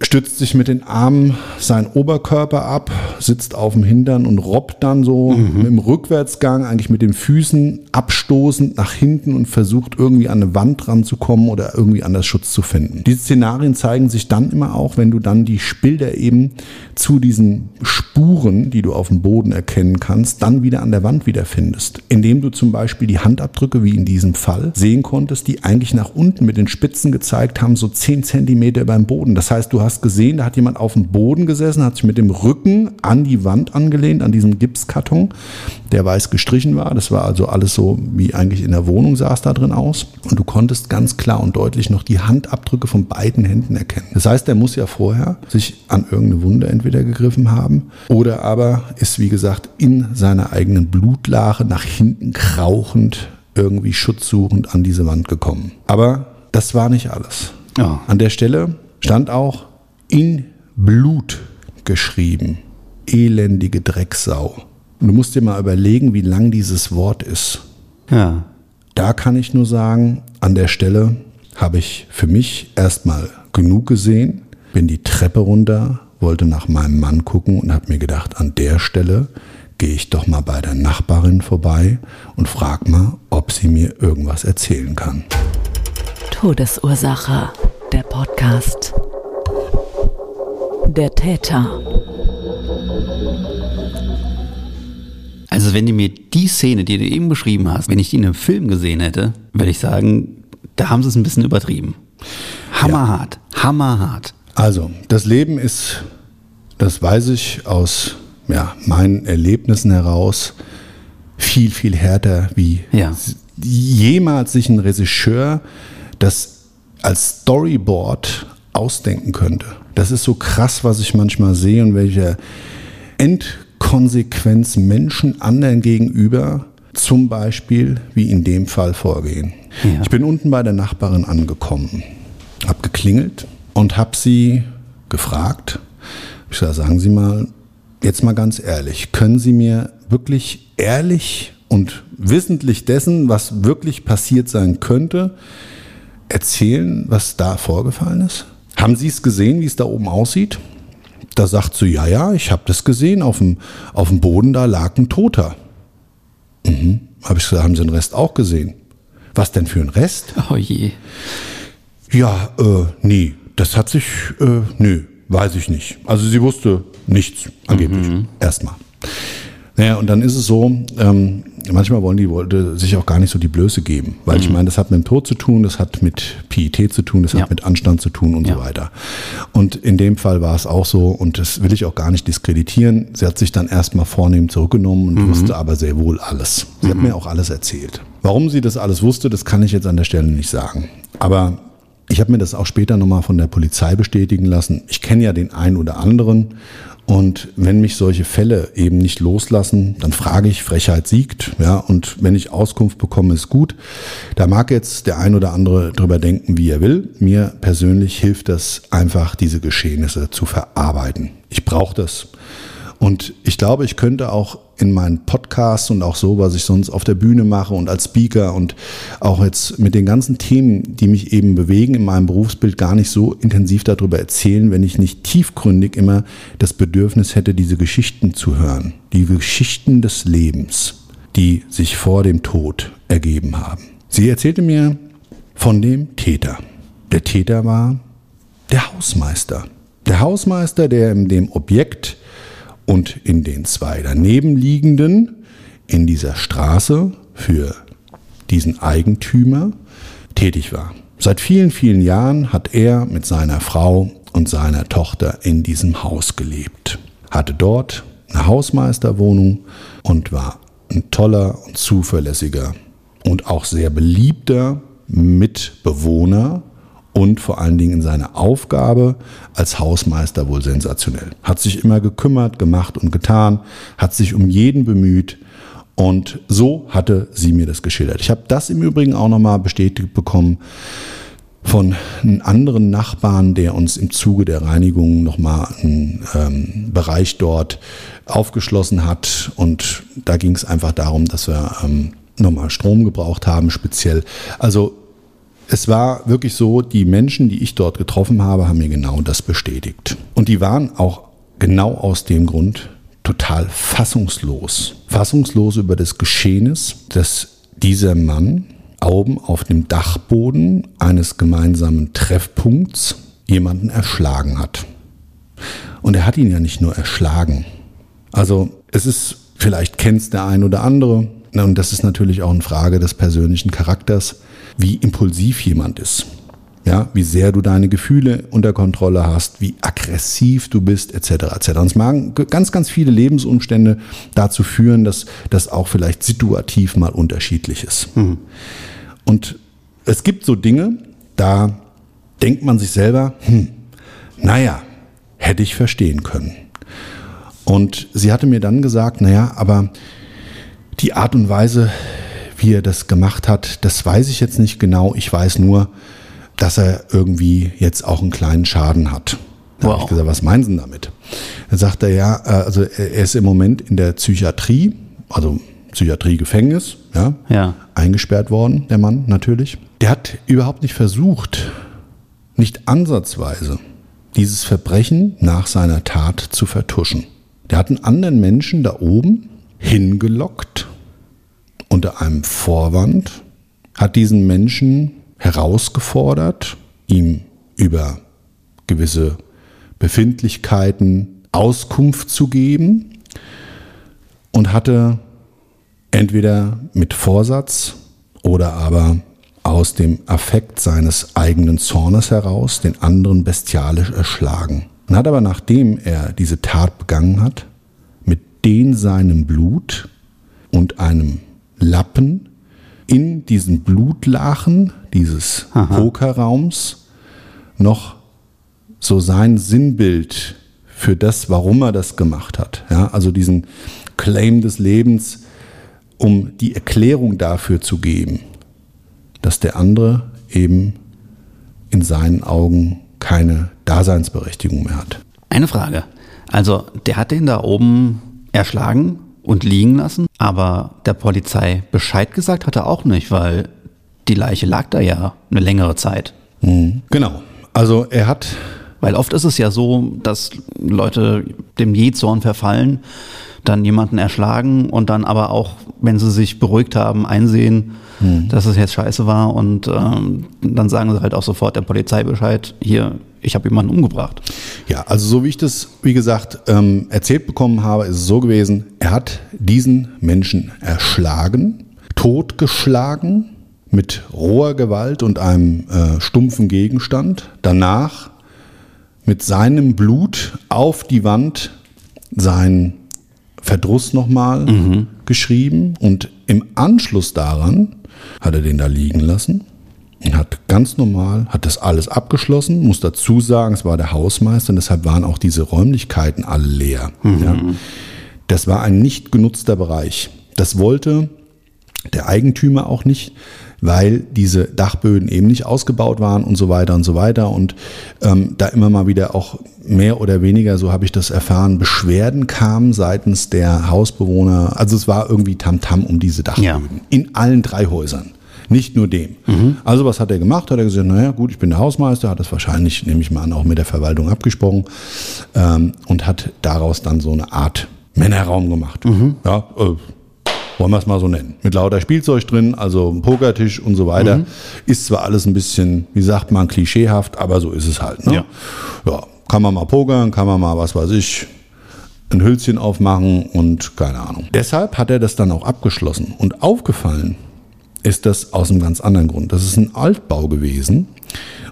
A: stützt sich mit den Armen seinen Oberkörper ab, sitzt auf dem Hintern und robbt dann so mhm. im Rückwärtsgang eigentlich mit den Füßen abstoßend nach hinten und versucht irgendwie an eine Wand ranzukommen oder irgendwie anders Schutz zu finden. Diese Szenarien zeigen sich dann immer auch, wenn du dann die Bilder eben zu diesen Spuren, die du auf dem Boden erkennen kannst, dann wieder an der Wand wiederfindest. Indem du zum Beispiel die Handabdrücke, wie in diesem Fall, sehen konntest, die eigentlich nach unten mit den Spitzen gezeigt haben, so 10 Zentimeter beim Boden. Das heißt, du hast hast gesehen, da hat jemand auf dem Boden gesessen, hat sich mit dem Rücken an die Wand angelehnt, an diesem Gipskarton, der weiß gestrichen war. Das war also alles so, wie eigentlich in der Wohnung sah es da drin aus. Und du konntest ganz klar und deutlich noch die Handabdrücke von beiden Händen erkennen. Das heißt, der muss ja vorher sich an irgendeine Wunde entweder gegriffen haben oder aber ist, wie gesagt, in seiner eigenen Blutlache nach hinten krauchend irgendwie schutzsuchend an diese Wand gekommen. Aber das war nicht alles. Ja. An der Stelle stand auch in Blut geschrieben. Elendige Drecksau. Und du musst dir mal überlegen, wie lang dieses Wort ist. Ja. Da kann ich nur sagen, an der Stelle habe ich für mich erstmal genug gesehen, bin die Treppe runter, wollte nach meinem Mann gucken und habe mir gedacht, an der Stelle gehe ich doch mal bei der Nachbarin vorbei und frage mal, ob sie mir irgendwas erzählen kann.
D: Todesursache, der Podcast. Der Täter.
C: Also wenn du mir die Szene, die du eben beschrieben hast, wenn ich die in einem Film gesehen hätte, würde ich sagen, da haben sie es ein bisschen übertrieben. Hammerhart, ja. hammerhart.
A: Also, das Leben ist, das weiß ich aus ja, meinen Erlebnissen heraus, viel, viel härter, wie ja. jemals sich ein Regisseur das als Storyboard ausdenken könnte. Das ist so krass, was ich manchmal sehe und welche Endkonsequenz Menschen anderen gegenüber zum Beispiel wie in dem Fall vorgehen. Ja. Ich bin unten bei der Nachbarin angekommen, habe geklingelt und habe sie gefragt, ich sage, sagen Sie mal, jetzt mal ganz ehrlich, können Sie mir wirklich ehrlich und wissentlich dessen, was wirklich passiert sein könnte, erzählen, was da vorgefallen ist? Haben Sie es gesehen, wie es da oben aussieht? Da sagt sie, ja, ja, ich habe das gesehen. Auf dem, auf dem Boden, da lag ein Toter. Mhm. Habe ich gesagt, haben Sie den Rest auch gesehen? Was denn für ein Rest?
C: Oh je.
A: Ja, äh, nee, das hat sich, äh, nö, weiß ich nicht. Also sie wusste nichts, angeblich. Mhm. Erstmal. Naja, und dann ist es so, ähm, manchmal wollen die Leute sich auch gar nicht so die Blöße geben. Weil mhm. ich meine, das hat mit dem Tod zu tun, das hat mit Pietät zu tun, das ja. hat mit Anstand zu tun und ja. so weiter. Und in dem Fall war es auch so, und das will ich auch gar nicht diskreditieren. Sie hat sich dann erstmal vornehm zurückgenommen und mhm. wusste aber sehr wohl alles. Sie mhm. hat mir auch alles erzählt. Warum sie das alles wusste, das kann ich jetzt an der Stelle nicht sagen. Aber ich habe mir das auch später nochmal von der Polizei bestätigen lassen. Ich kenne ja den einen oder anderen und wenn mich solche Fälle eben nicht loslassen, dann frage ich, Frechheit siegt, ja, und wenn ich Auskunft bekomme, ist gut. Da mag jetzt der ein oder andere drüber denken, wie er will. Mir persönlich hilft das einfach, diese Geschehnisse zu verarbeiten. Ich brauche das. Und ich glaube, ich könnte auch in meinen Podcasts und auch so, was ich sonst auf der Bühne mache und als Speaker und auch jetzt mit den ganzen Themen, die mich eben bewegen in meinem Berufsbild, gar nicht so intensiv darüber erzählen, wenn ich nicht tiefgründig immer das Bedürfnis hätte, diese Geschichten zu hören. Die Geschichten des Lebens, die sich vor dem Tod ergeben haben. Sie erzählte mir von dem Täter. Der Täter war der Hausmeister. Der Hausmeister, der in dem Objekt und in den zwei daneben liegenden in dieser Straße für diesen Eigentümer tätig war. Seit vielen, vielen Jahren hat er mit seiner Frau und seiner Tochter in diesem Haus gelebt, hatte dort eine Hausmeisterwohnung und war ein toller und zuverlässiger und auch sehr beliebter Mitbewohner und vor allen Dingen in seiner Aufgabe als Hausmeister wohl sensationell. Hat sich immer gekümmert, gemacht und getan, hat sich um jeden bemüht und so hatte sie mir das geschildert. Ich habe das im Übrigen auch nochmal bestätigt bekommen von einem anderen Nachbarn, der uns im Zuge der Reinigung nochmal einen ähm, Bereich dort aufgeschlossen hat. Und da ging es einfach darum, dass wir ähm, nochmal Strom gebraucht haben, speziell. Also es war wirklich so, die Menschen, die ich dort getroffen habe, haben mir genau das bestätigt. Und die waren auch genau aus dem Grund total fassungslos. Fassungslos über das Geschehnis, dass dieser Mann oben auf dem Dachboden eines gemeinsamen Treffpunkts jemanden erschlagen hat. Und er hat ihn ja nicht nur erschlagen. Also es ist, vielleicht kennt es der ein oder andere, und das ist natürlich auch eine Frage des persönlichen Charakters, wie impulsiv jemand ist. Ja, wie sehr du deine Gefühle unter Kontrolle hast, wie aggressiv du bist, etc. etc. Und es mag ganz, ganz viele Lebensumstände dazu führen, dass das auch vielleicht situativ mal unterschiedlich ist. Mhm. Und es gibt so Dinge, da denkt man sich selber, hm, naja, hätte ich verstehen können. Und sie hatte mir dann gesagt, naja, aber die Art und Weise, wie er das gemacht hat, das weiß ich jetzt nicht genau. Ich weiß nur, dass er irgendwie jetzt auch einen kleinen Schaden hat. Da wow. habe ich gesagt, was meinen Sie damit? Dann sagt er, ja, äh, also er ist im Moment in der Psychiatrie, also Psychiatrie-Gefängnis, ja, ja, eingesperrt worden, der Mann natürlich. Der hat überhaupt nicht versucht, nicht ansatzweise, dieses Verbrechen nach seiner Tat zu vertuschen. Der hat einen anderen Menschen da oben hingelockt unter einem Vorwand, hat diesen Menschen herausgefordert, ihm über gewisse Befindlichkeiten Auskunft zu geben und hatte entweder mit Vorsatz oder aber aus dem Affekt seines eigenen Zornes heraus den anderen bestialisch erschlagen. Und hat aber, nachdem er diese Tat begangen hat, mit den seinem Blut und einem Lappen in diesen Blutlachen dieses Aha. Pokerraums noch so sein Sinnbild für das, warum er das gemacht hat. Ja, also diesen Claim des Lebens, um die Erklärung dafür zu geben, dass der andere eben in seinen Augen keine Daseinsberechtigung mehr hat.
C: Eine Frage. Also der hat den da oben erschlagen und liegen lassen, aber der Polizei Bescheid gesagt hat er auch nicht, weil die Leiche lag da ja eine längere Zeit.
A: Mhm. Genau. Also er hat.
C: Weil oft ist es ja so, dass Leute dem Jezorn verfallen, dann jemanden erschlagen und dann aber auch, wenn sie sich beruhigt haben, einsehen, hm. dass es jetzt scheiße war und ähm, dann sagen sie halt auch sofort der Polizei Bescheid, hier, ich habe jemanden umgebracht.
A: Ja, also so wie ich das, wie gesagt, ähm, erzählt bekommen habe, ist es so gewesen, er hat diesen Menschen erschlagen, totgeschlagen, mit roher Gewalt und einem äh, stumpfen Gegenstand. Danach mit seinem Blut auf die Wand sein Verdruss nochmal mhm. geschrieben und im Anschluss daran hat er den da liegen lassen und hat ganz normal, hat das alles abgeschlossen, muss dazu sagen, es war der Hausmeister und deshalb waren auch diese Räumlichkeiten alle leer. Mhm. Ja. Das war ein nicht genutzter Bereich. Das wollte der Eigentümer auch nicht, weil diese Dachböden eben nicht ausgebaut waren und so weiter und so weiter. Und ähm, da immer mal wieder auch mehr oder weniger, so habe ich das erfahren, Beschwerden kamen seitens der Hausbewohner. Also es war irgendwie Tamtam -Tam um diese Dachböden. Ja. In allen drei Häusern. Nicht nur dem. Mhm. Also was hat er gemacht? Hat er gesagt, naja gut, ich bin der Hausmeister, hat das wahrscheinlich, nehme ich mal an, auch mit der Verwaltung abgesprochen ähm, und hat daraus dann so eine Art Männerraum gemacht. Mhm. Ja, äh, wollen wir es mal so nennen. Mit lauter Spielzeug drin, also Pokertisch und so weiter. Mhm. Ist zwar alles ein bisschen, wie sagt man, klischeehaft, aber so ist es halt. Ne? Ja. ja, kann man mal pokern, kann man mal, was weiß ich, ein Hülschen aufmachen und keine Ahnung. Deshalb hat er das dann auch abgeschlossen. Und aufgefallen ist das aus einem ganz anderen Grund. Das ist ein Altbau gewesen.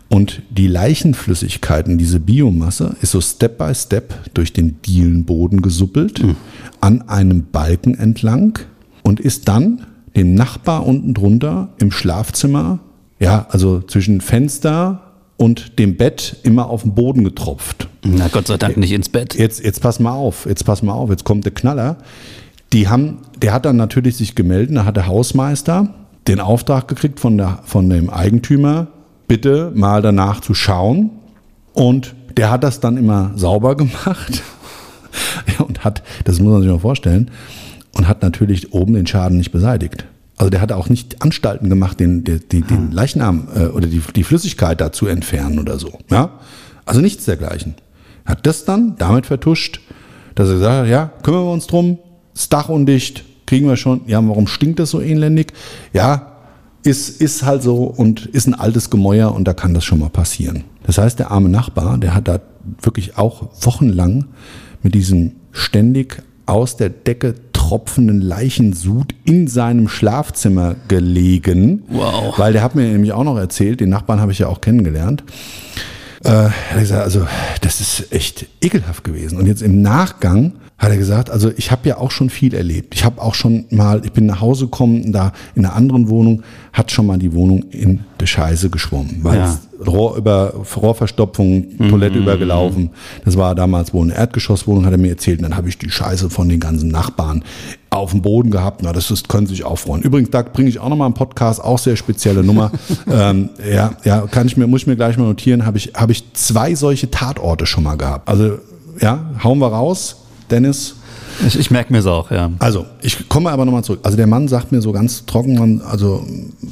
A: Und die Leichenflüssigkeiten, diese Biomasse, ist so Step by Step durch den Dielenboden gesuppelt, an einem Balken entlang und ist dann dem Nachbar unten drunter im Schlafzimmer, ja, also zwischen Fenster und dem Bett immer auf den Boden getropft.
C: Na Gott sei Dank nicht ins Bett.
A: Jetzt, jetzt pass mal auf, jetzt pass mal auf, jetzt kommt der Knaller. Die haben, der hat dann natürlich sich gemeldet, da hat der Hausmeister den Auftrag gekriegt von, der, von dem Eigentümer, bitte mal danach zu schauen. Und der hat das dann immer sauber gemacht und hat, das muss man sich mal vorstellen, und hat natürlich oben den Schaden nicht beseitigt. Also der hat auch nicht Anstalten gemacht, den, den, den, den Leichnam äh, oder die, die Flüssigkeit da zu entfernen oder so. Ja? Also nichts dergleichen. Hat das dann damit vertuscht, dass er gesagt hat, ja, kümmern wir uns drum, das Dach undicht, kriegen wir schon. Ja, warum stinkt das so elendig? Ja, ist, ist halt so und ist ein altes Gemäuer und da kann das schon mal passieren. Das heißt, der arme Nachbar, der hat da wirklich auch wochenlang mit diesem ständig aus der Decke tropfenden Leichensud in seinem Schlafzimmer gelegen.
C: Wow.
A: Weil der hat mir nämlich auch noch erzählt, den Nachbarn habe ich ja auch kennengelernt. Äh, er hat gesagt, also das ist echt ekelhaft gewesen. Und jetzt im Nachgang hat er gesagt, also ich habe ja auch schon viel erlebt. Ich habe auch schon mal, ich bin nach Hause gekommen, da in einer anderen Wohnung, hat schon mal die Wohnung in die Scheiße geschwommen, weil
C: Ja.
A: Rohr über, Rohrverstopfung, Toilette übergelaufen. Das war damals wohl eine Erdgeschosswohnung, hat er mir erzählt. Und dann habe ich die Scheiße von den ganzen Nachbarn auf dem Boden gehabt. Na, das ist, können Sie sich auch freuen. Übrigens, da bringe ich auch noch mal einen Podcast, auch sehr spezielle Nummer. ähm, ja, ja, kann ich mir, muss ich mir gleich mal notieren. Habe ich, habe ich zwei solche Tatorte schon mal gehabt. Also, ja, hauen wir raus. Dennis,
C: Ich, ich merke mir es auch, ja.
A: also, ich komme aber nochmal zurück. Also der Mann sagt mir so ganz trocken, man- also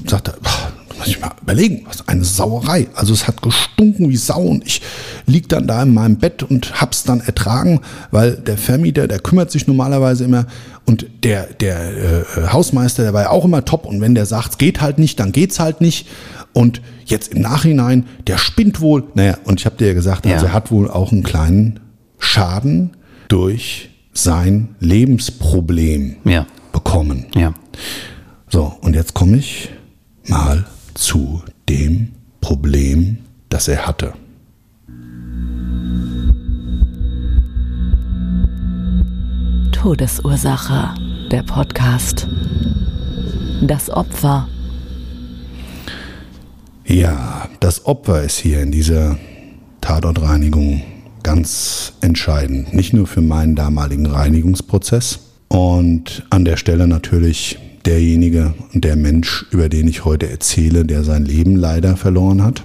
A: sagt er, "Ach, da muss ich mal überlegen, was eine Sauerei. Also es hat gestunken wie Sau und ich lieg dann da in meinem Bett und hab's dann ertragen, weil der Vermieter, der kümmert sich normalerweise immer und der, der äh, Hausmeister, der war ja auch immer top und wenn der sagt, es geht halt nicht, dann geht's halt nicht. Und jetzt im Nachhinein, der spinnt wohl. Naja, und ich habe dir ja gesagt, also
C: Ja.
A: er hat wohl auch einen kleinen Schaden durch sein Lebensproblem
C: Ja.
A: bekommen.
C: Ja.
A: So, und jetzt komme ich mal zu dem Problem, das er hatte.
D: Todesursache, der Podcast. Das Opfer.
A: Ja, das Opfer ist hier in dieser Tatortreinigung ganz entscheidend. Nicht nur für meinen damaligen Reinigungsprozess und an der Stelle natürlich derjenige und der Mensch, über den ich heute erzähle, der sein Leben leider verloren hat.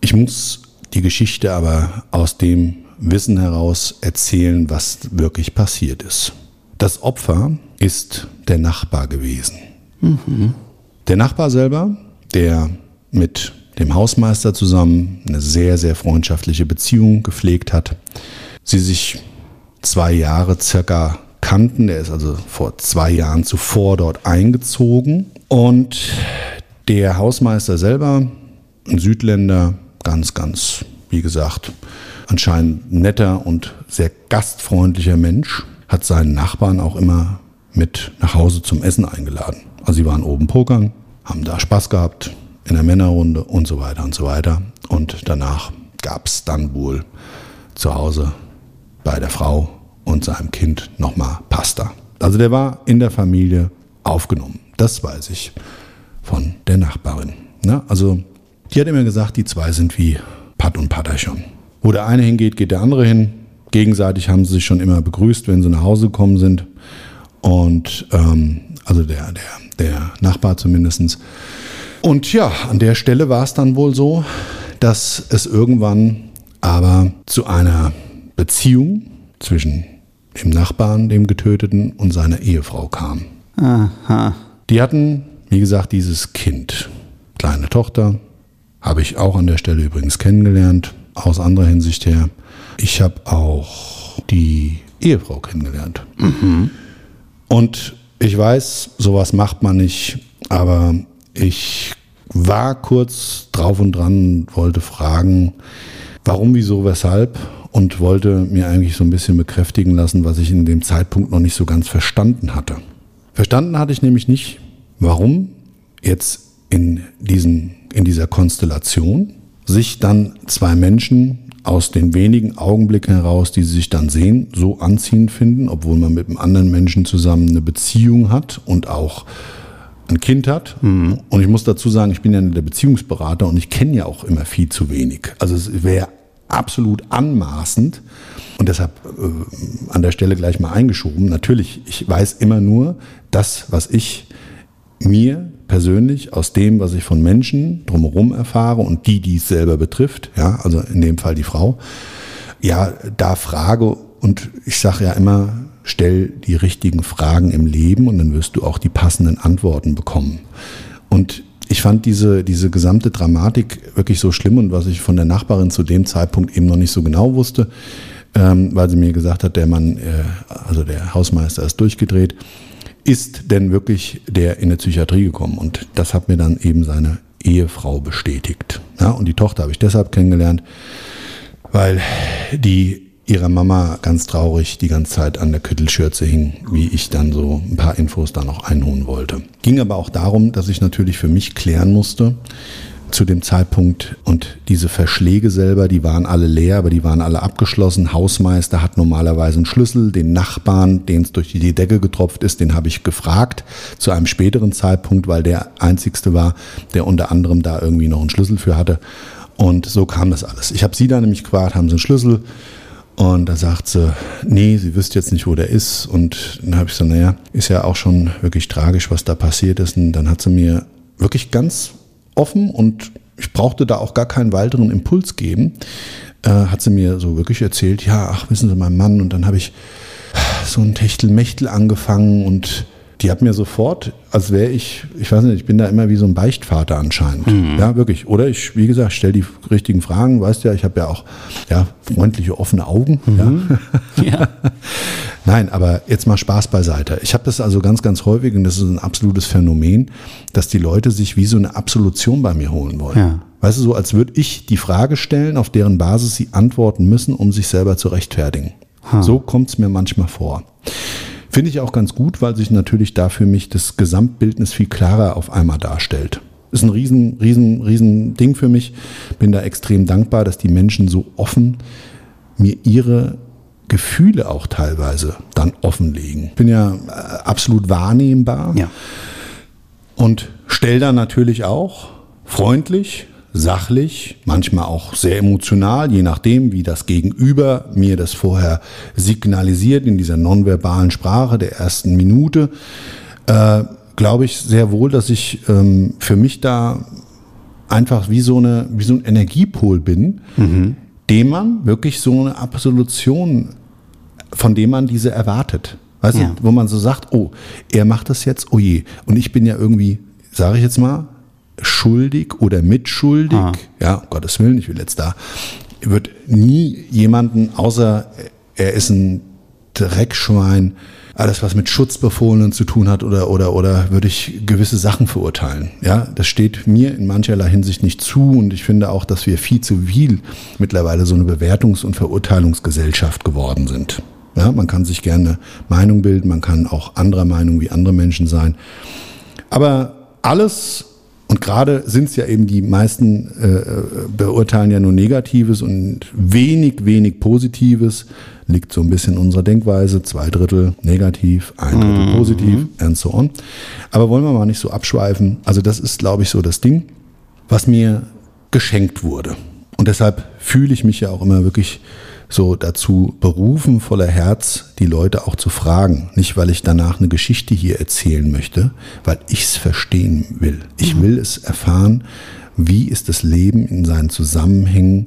A: Ich muss die Geschichte aber aus dem Wissen heraus erzählen, was wirklich passiert ist. Das Opfer ist der Nachbar gewesen. Der Nachbar selber, der mit dem Hausmeister zusammen eine sehr, sehr freundschaftliche Beziehung gepflegt hat. Sie sich zwei Jahre circa kannten. Der ist also vor zwei Jahren zuvor dort eingezogen. Und der Hausmeister selber, ein Südländer, ganz, ganz, wie gesagt, anscheinend netter und sehr gastfreundlicher Mensch, hat seinen Nachbarn auch immer mit nach Hause zum Essen eingeladen. Also sie waren oben pokern, haben da Spaß gehabt in der Männerrunde und so weiter und so weiter. Und danach gab es dann wohl zu Hause bei der Frau und seinem Kind nochmal Pasta. Also der war in der Familie aufgenommen. Das weiß ich von der Nachbarin. Ne? Also die hat immer gesagt, die zwei sind wie Pat und Patterchen. Wo der eine hingeht, geht der andere hin. Gegenseitig haben sie sich schon immer begrüßt, wenn sie nach Hause gekommen sind. Und ähm, also der, der, der Nachbar zumindestens. Und ja, an der Stelle war es dann wohl so, dass es irgendwann aber zu einer Beziehung zwischen dem Nachbarn, dem Getöteten und seiner Ehefrau kam.
C: Aha.
A: Die hatten, wie gesagt, dieses Kind. Kleine Tochter. Habe ich auch an der Stelle übrigens kennengelernt, aus anderer Hinsicht her. Ich habe auch die Ehefrau kennengelernt. Und ich weiß, sowas macht man nicht, aber ich war kurz drauf und dran, wollte fragen, warum, wieso, weshalb und wollte mir eigentlich so ein bisschen bekräftigen lassen, was ich in dem Zeitpunkt noch nicht so ganz verstanden hatte. Verstanden hatte ich nämlich nicht, warum jetzt in, diesen, in dieser Konstellation sich dann zwei Menschen aus den wenigen Augenblicken heraus, die sie sich dann sehen, so anziehend finden, obwohl man mit einem anderen Menschen zusammen eine Beziehung hat und auch ein Kind hat. Mhm. Und ich muss dazu sagen, ich bin ja der Beziehungsberater und ich kenne ja auch immer viel zu wenig. Also es wäre absolut anmaßend und deshalb äh, an der Stelle gleich mal eingeschoben. Natürlich, ich weiß immer nur das, was ich mir persönlich aus dem, was ich von Menschen drumherum erfahre und die, die es selber betrifft, ja, also in dem Fall die Frau, ja, da frage und ich sage ja immer, stell die richtigen Fragen im Leben und dann wirst du auch die passenden Antworten bekommen. Und ich fand diese, diese gesamte Dramatik wirklich so schlimm und was ich von der Nachbarin zu dem Zeitpunkt eben noch nicht so genau wusste, ähm, weil sie mir gesagt hat, der Mann, äh, also der Hausmeister ist durchgedreht ist denn wirklich der in der Psychiatrie gekommen? Und das hat mir dann eben seine Ehefrau bestätigt. Ja, und die Tochter habe ich deshalb kennengelernt, weil die ihrer Mama ganz traurig die ganze Zeit an der Kittelschürze hing, wie ich dann so ein paar Infos da noch einholen wollte. Ging aber auch darum, dass ich natürlich für mich klären musste, zu dem Zeitpunkt und diese Verschläge selber, die waren alle leer, aber die waren alle abgeschlossen. Hausmeister hat normalerweise einen Schlüssel, den Nachbarn, den es durch die Decke getropft ist, den habe ich gefragt zu einem späteren Zeitpunkt, weil der einzigste war, der unter anderem da irgendwie noch einen Schlüssel für hatte. Und so kam das alles. Ich habe sie da nämlich gefragt, haben sie einen Schlüssel? Und da sagt sie, nee, sie wüsste jetzt nicht, wo der ist. Und dann habe ich gesagt, naja, ist ja auch schon wirklich tragisch, was da passiert ist. Und dann hat sie mir wirklich ganz offen und ich brauchte da auch gar keinen weiteren Impuls geben, äh, hat sie mir so wirklich erzählt, ja, ach, wissen Sie, mein Mann, und dann habe ich so ein Techtelmechtel angefangen und die hat mir sofort, als wäre ich, ich weiß nicht, ich bin da immer wie so ein Beichtvater anscheinend. Mhm. Ja, wirklich. Oder ich, wie gesagt, stelle die richtigen Fragen, weißt ja, ich habe ja auch ja, freundliche, offene Augen. Mhm. Ja. ja. Nein, aber jetzt mal Spaß beiseite. Ich habe das also ganz, ganz häufig und das ist ein absolutes Phänomen, dass die Leute sich wie so eine Absolution bei mir holen wollen. Ja. Weißt du, so als würde ich die Frage stellen, auf deren Basis sie antworten müssen, um sich selber zu rechtfertigen. Hm. So kommt es mir manchmal vor. Finde ich auch ganz gut, weil sich natürlich da für mich das Gesamtbildnis viel klarer auf einmal darstellt. Ist ein riesen, riesen, riesen Ding für mich. Bin da extrem dankbar, dass die Menschen so offen mir ihre Gefühle auch teilweise dann offenlegen. Bin ja äh, absolut wahrnehmbar. Ja. Und stell da natürlich auch freundlich, sachlich, manchmal auch sehr emotional, je nachdem, wie das Gegenüber mir das vorher signalisiert in dieser nonverbalen Sprache der ersten Minute, äh, glaube ich sehr wohl, dass ich ähm, für mich da einfach wie so, eine, wie so ein Energiepol bin, mhm. dem man wirklich so eine Absolution, von dem man diese erwartet. Weißt ja. du, wo man so sagt, oh, er macht das jetzt, oh je. Und ich bin ja irgendwie, sage ich jetzt mal, schuldig oder mitschuldig, ah. ja, um Gottes Willen, ich will jetzt da, wird nie jemanden, außer er ist ein Dreckschwein, alles was mit Schutzbefohlenen zu tun hat oder, oder, oder würde ich gewisse Sachen verurteilen. Ja, das steht mir in mancherlei Hinsicht nicht zu und ich finde auch, dass wir viel zu viel mittlerweile so eine Bewertungs- und Verurteilungsgesellschaft geworden sind. Ja, man kann sich gerne Meinung bilden, man kann auch anderer Meinung wie andere Menschen sein. Aber alles und gerade sind es ja eben die meisten äh, beurteilen ja nur Negatives und wenig, wenig Positives. Liegt so ein bisschen in unserer Denkweise. Zwei Drittel negativ, ein Drittel mhm. positiv and so on. Aber wollen wir mal nicht so abschweifen. Also das ist, glaube ich, so das Ding, was mir geschenkt wurde. Und deshalb fühle ich mich ja auch immer wirklich so dazu berufen, voller Herz, die Leute auch zu fragen. Nicht, weil ich danach eine Geschichte hier erzählen möchte, weil ich es verstehen will. Ich mhm. will es erfahren, wie ist das Leben in seinen Zusammenhängen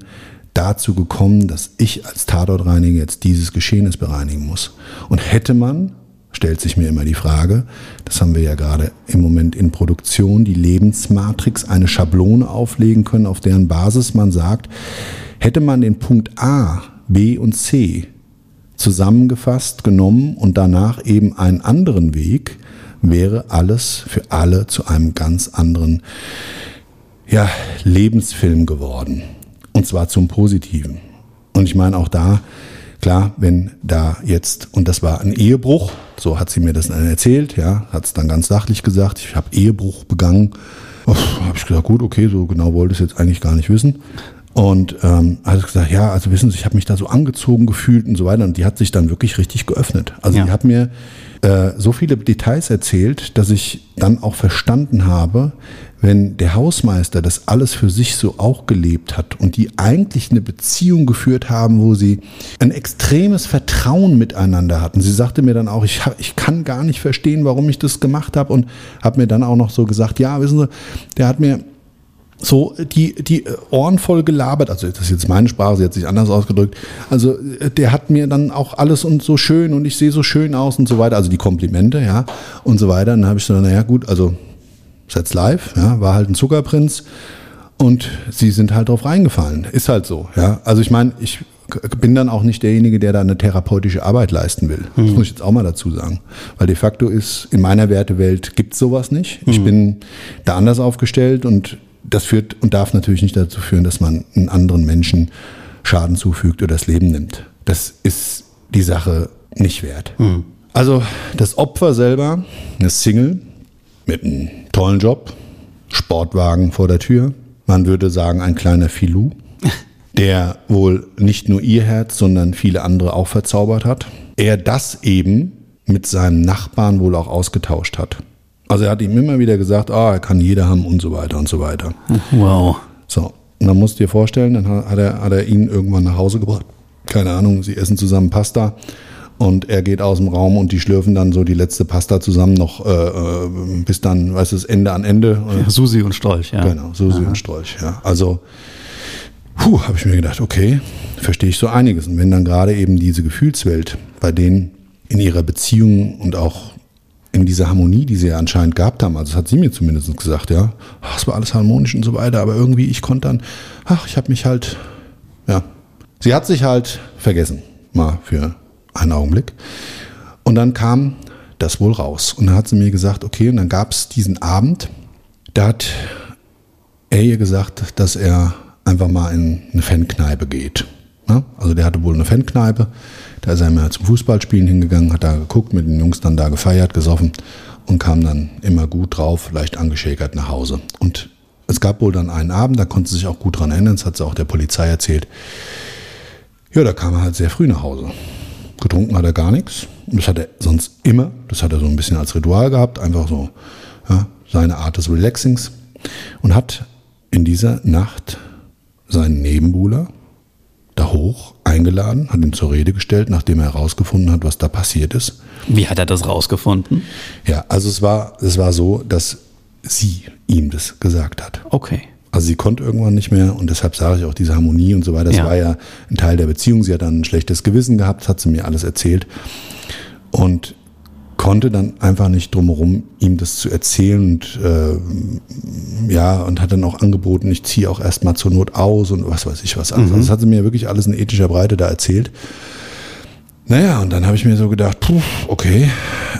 A: dazu gekommen, dass ich als Tatortreiniger jetzt dieses Geschehnis bereinigen muss. Und hätte man, stellt sich mir immer die Frage, das haben wir ja gerade im Moment in Produktion, die Lebensmatrix, eine Schablone auflegen können, auf deren Basis man sagt, hätte man den Punkt A B und C zusammengefasst genommen und danach eben einen anderen Weg, wäre alles für alle zu einem ganz anderen ja, Lebensfilm geworden. Und zwar zum Positiven. Und ich meine auch da, klar, wenn da jetzt, und das war ein Ehebruch, so hat sie mir das dann erzählt, ja, hat es dann ganz sachlich gesagt, ich habe Ehebruch begangen habe ich gesagt, gut, okay, so genau wollte ich es jetzt eigentlich gar nicht wissen. Und ähm, hat gesagt, ja, also wissen Sie, ich habe mich da so angezogen gefühlt und so weiter. Und die hat sich dann wirklich richtig geöffnet. Also
C: Ja.
A: die hat mir äh, so viele Details erzählt, dass ich dann auch verstanden habe, wenn der Hausmeister das alles für sich so auch gelebt hat und die eigentlich eine Beziehung geführt haben, wo sie ein extremes Vertrauen miteinander hatten. Sie sagte mir dann auch, ich, ich kann gar nicht verstehen, warum ich das gemacht habe und hat mir dann auch noch so gesagt, ja, wissen Sie, der hat mir so die, die Ohren voll gelabert, also das ist jetzt meine Sprache, sie hat sich anders ausgedrückt, also äh, der hat mir dann auch alles und so schön und ich sehe so schön aus und so weiter, also die Komplimente, ja, und so weiter. Und dann habe ich so, naja gut, also Sets live, ja, war halt ein Zuckerprinz und sie sind halt drauf reingefallen. Ist halt so, ja. Also ich meine, ich bin dann auch nicht derjenige, der da eine therapeutische Arbeit leisten will. Das muss ich jetzt auch mal dazu sagen. Weil de facto ist, in meiner Wertewelt gibt es sowas nicht. Ich bin da anders aufgestellt und das führt und darf natürlich nicht dazu führen, dass man einen anderen Menschen Schaden zufügt oder das Leben nimmt. Das ist die Sache nicht wert. Also das Opfer selber, eine Single mit einem tollen Job, Sportwagen vor der Tür. Man würde sagen, ein kleiner Filou, der wohl nicht nur ihr Herz, sondern viele andere auch verzaubert hat. Er das eben mit seinem Nachbarn wohl auch ausgetauscht hat. Also er hat ihm immer wieder gesagt, ah, er kann jeder haben und so weiter und so weiter.
C: Wow.
A: So, und dann musst du dir vorstellen, dann hat er, hat er ihn irgendwann nach Hause gebracht. Keine Ahnung, sie essen zusammen Pasta und er geht aus dem Raum und die schlürfen dann so die letzte Pasta zusammen noch äh, äh, bis dann, weißt du, Ende an Ende.
C: Susi und Strolch, ja.
A: Genau, Susi und Strolch, ja. Also, puh, habe ich mir gedacht, okay, verstehe ich so einiges. Und wenn dann gerade eben diese Gefühlswelt bei denen in ihrer Beziehung und auch in dieser Harmonie, die sie ja anscheinend gehabt haben, also das hat sie mir zumindest gesagt, ja, ach, es war alles harmonisch und so weiter, aber irgendwie, ich konnte dann, ach, ich habe mich halt, ja, sie hat sich halt vergessen, mal für einen Augenblick. Und dann kam das wohl raus. Und dann hat sie mir gesagt, okay, und dann gab es diesen Abend, da hat er ihr gesagt, dass er einfach mal in eine Fankneipe geht. Ne? Also der hatte wohl eine Fankneipe, da ist er immer zum Fußballspielen hingegangen, hat da geguckt, mit den Jungs dann da gefeiert, gesoffen und kam dann immer gut drauf, leicht angeschäkert nach Hause. Und es gab wohl dann einen Abend, da konnte sie sich auch gut dran erinnern, das hat sie auch der Polizei erzählt. Ja, da kam er halt sehr früh nach Hause. Getrunken hat er gar nichts. Das hat er sonst immer. Das hat er so ein bisschen als Ritual gehabt. Einfach so ja, seine Art des Relaxings. Und hat in dieser Nacht seinen Nebenbuhler da hoch eingeladen, hat ihn zur Rede gestellt, nachdem er herausgefunden hat, was da passiert ist.
C: Wie hat er das rausgefunden?
A: Ja, also es war, es war so, dass sie ihm das gesagt hat.
C: Okay.
A: Also sie konnte irgendwann nicht mehr und deshalb sage ich auch diese Harmonie und so weiter. Das
C: Ja.
A: war ja ein Teil der Beziehung. Sie hat dann ein schlechtes Gewissen gehabt, hat sie mir alles erzählt und konnte dann einfach nicht drumherum, ihm das zu erzählen und äh, ja und hat dann auch angeboten, ich ziehe auch erstmal zur Not aus und was weiß ich was. alles. Also das hat sie mir wirklich alles in ethischer Breite da erzählt. Naja, und dann habe ich mir so gedacht, puh, okay,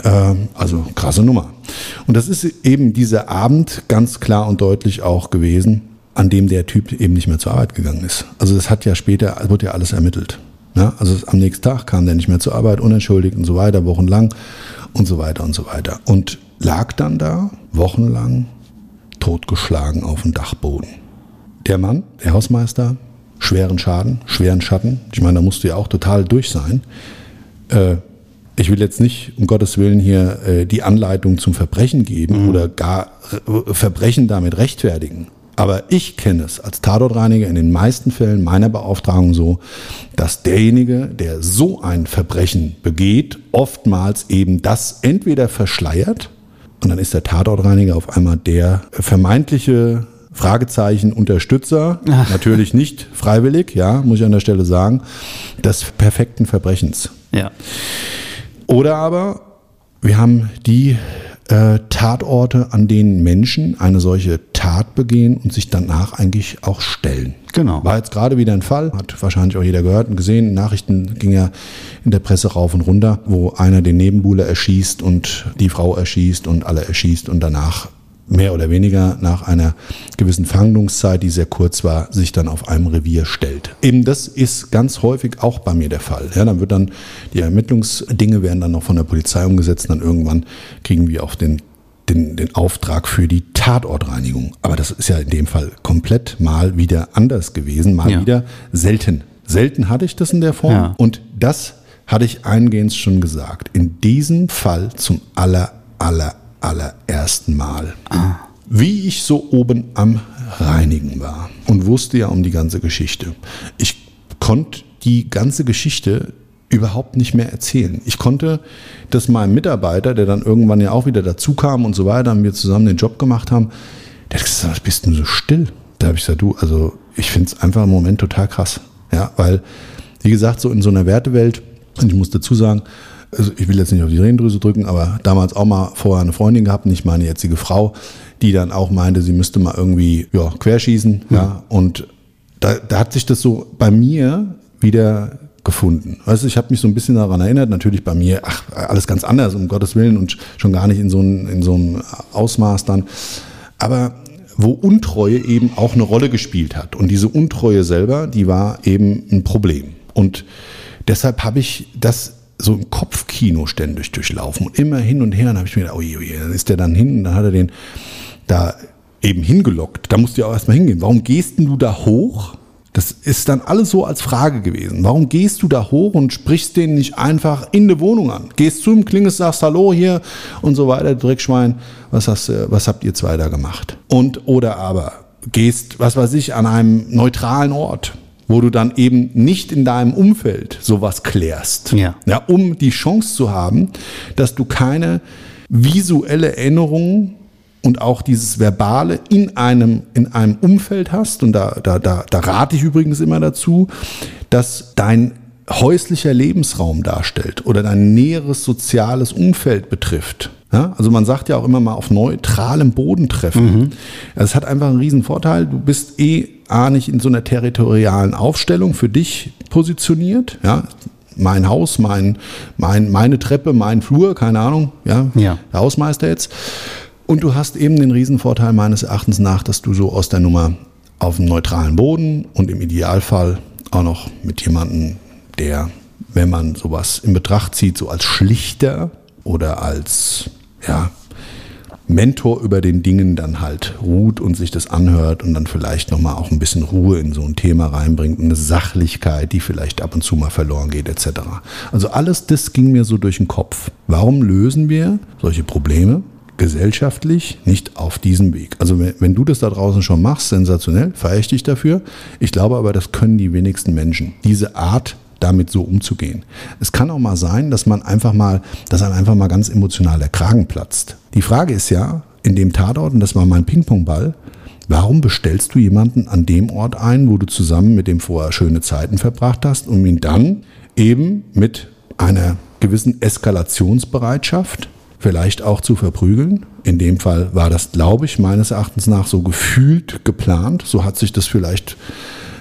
A: ähm, also krasse Nummer. Und das ist eben dieser Abend ganz klar und deutlich auch gewesen, an dem der Typ eben nicht mehr zur Arbeit gegangen ist. Also das hat ja später, wurde ja alles ermittelt. Ja, also am nächsten Tag kam der nicht mehr zur Arbeit, unentschuldigt und so weiter, wochenlang und so weiter und so weiter. Und lag dann da wochenlang totgeschlagen auf dem Dachboden. Der Mann, der Hausmeister, schweren Schaden, schweren Schatten. Ich meine, da musst du ja auch total durch sein. Äh, ich will jetzt nicht, um Gottes Willen, hier äh, die Anleitung zum Verbrechen geben oder gar äh, Verbrechen damit rechtfertigen. Aber ich kenne es als Tatortreiniger in den meisten Fällen meiner Beauftragung so, dass derjenige, der so ein Verbrechen begeht, oftmals eben das entweder verschleiert und dann ist der Tatortreiniger auf einmal der vermeintliche Fragezeichen Unterstützer, natürlich nicht freiwillig, ja, muss ich an der Stelle sagen, des perfekten Verbrechens.
C: Ja.
A: Oder aber wir haben die äh, Tatorte, an denen Menschen eine solche Tat begehen und sich danach eigentlich auch stellen.
C: Genau.
A: War jetzt gerade wieder ein Fall, hat wahrscheinlich auch jeder gehört und gesehen. Nachrichten ging ja in der Presse rauf und runter, wo einer den Nebenbuhler erschießt und die Frau erschießt und alle erschießt und danach mehr oder weniger nach einer gewissen Fahndungszeit, die sehr kurz war, sich dann auf einem Revier stellt. Eben das ist ganz häufig auch bei mir der Fall. Ja, dann wird dann, die Ermittlungsdinge werden dann noch von der Polizei umgesetzt und dann irgendwann kriegen wir auch den den, den Auftrag für die Tatortreinigung. Aber das ist ja in dem Fall komplett mal wieder anders gewesen, mal
C: Ja.
A: wieder selten. Selten hatte ich das in der Form.
C: Ja.
A: Und das hatte ich eingehend schon gesagt. In diesem Fall zum aller, aller, allerersten Mal. Wie ich so oben am Reinigen war und wusste ja um die ganze Geschichte. Ich konnte die ganze Geschichte überhaupt nicht mehr erzählen. Ich konnte das meinem Mitarbeiter, der dann irgendwann ja auch wieder dazu kam und so weiter, und wir zusammen den Job gemacht haben, der hat gesagt, was bist denn so still? Da habe ich gesagt, du, also ich finde es einfach im Moment total krass. Ja, weil, wie gesagt, so in so einer Wertewelt, und ich muss dazu sagen, also ich will jetzt nicht auf die Tränendrüse drücken, aber damals auch mal vorher eine Freundin gehabt, nicht meine jetzige Frau, die dann auch meinte, sie müsste mal irgendwie ja, querschießen. Ja, und da, da hat sich das so bei mir wieder gefunden. Du, ich habe mich so ein bisschen daran erinnert, natürlich bei mir, ach, alles ganz anders, um Gottes Willen und schon gar nicht in so, ein, in so einem Ausmaß dann. Aber wo Untreue eben auch eine Rolle gespielt hat. Und diese Untreue selber, die war eben ein Problem. Und deshalb habe ich das so im Kopfkino ständig durchlaufen und immer hin und her. Und habe ich mir gedacht, oje, oje, dann ist der dann hin und dann hat er den da eben hingelockt. Da musst du ja auch erstmal hingehen. Warum gehst denn du da hoch? Das ist dann alles so als Frage gewesen. Warum gehst du da hoch und sprichst den nicht einfach in die Wohnung an? Gehst zu ihm, klingelst, sagst Hallo hier und so weiter, Dreckschwein, was, hast, du- was habt ihr zwei da gemacht? Und oder aber gehst, was weiß ich, an einem neutralen Ort, wo du dann eben nicht in deinem Umfeld sowas klärst.
C: Ja.
A: Ja, um die Chance zu haben, dass du keine visuelle Erinnerung und auch dieses Verbale in einem, in einem Umfeld hast, und da, da, da, da rate ich übrigens immer dazu, dass dein häuslicher Lebensraum darstellt oder dein näheres soziales Umfeld betrifft. Ja, also man sagt ja auch immer mal auf neutralem Boden treffen. Es hat einfach einen riesen Vorteil. Du bist eh A nicht in so einer territorialen Aufstellung für dich positioniert. Ja, mein Haus, mein, mein, meine Treppe, mein Flur, keine Ahnung, ja,
C: Ja.
A: der Hausmeister jetzt. Und du hast eben den Riesenvorteil meines Erachtens nach, dass du so aus der Nummer auf dem neutralen Boden und im Idealfall auch noch mit jemandem, der, wenn man sowas in Betracht zieht, so als Schlichter oder als, ja, Mentor über den Dingen dann halt ruht und sich das anhört und dann vielleicht nochmal auch ein bisschen Ruhe in so ein Thema reinbringt eine Sachlichkeit, die vielleicht ab und zu mal verloren geht, etc. Also alles das ging mir so durch den Kopf. Warum lösen wir solche Probleme gesellschaftlich nicht auf diesem Weg? Also wenn, wenn du das da draußen schon machst, sensationell, feiere ich dich dafür. Ich glaube aber, das können die wenigsten Menschen. Diese Art damit so umzugehen. Es kann auch mal sein, dass man einfach mal, dass einem einfach mal ganz emotional der Kragen platzt. Die Frage ist ja, in dem Tatort, und das war mein Ping-Pong-Ball, warum bestellst du jemanden an dem Ort ein, wo du zusammen mit dem vorher schöne Zeiten verbracht hast, um ihn dann eben mit einer gewissen Eskalationsbereitschaft vielleicht auch zu verprügeln. In dem Fall war das, glaube ich, meines Erachtens nach so gefühlt geplant. So hat sich das vielleicht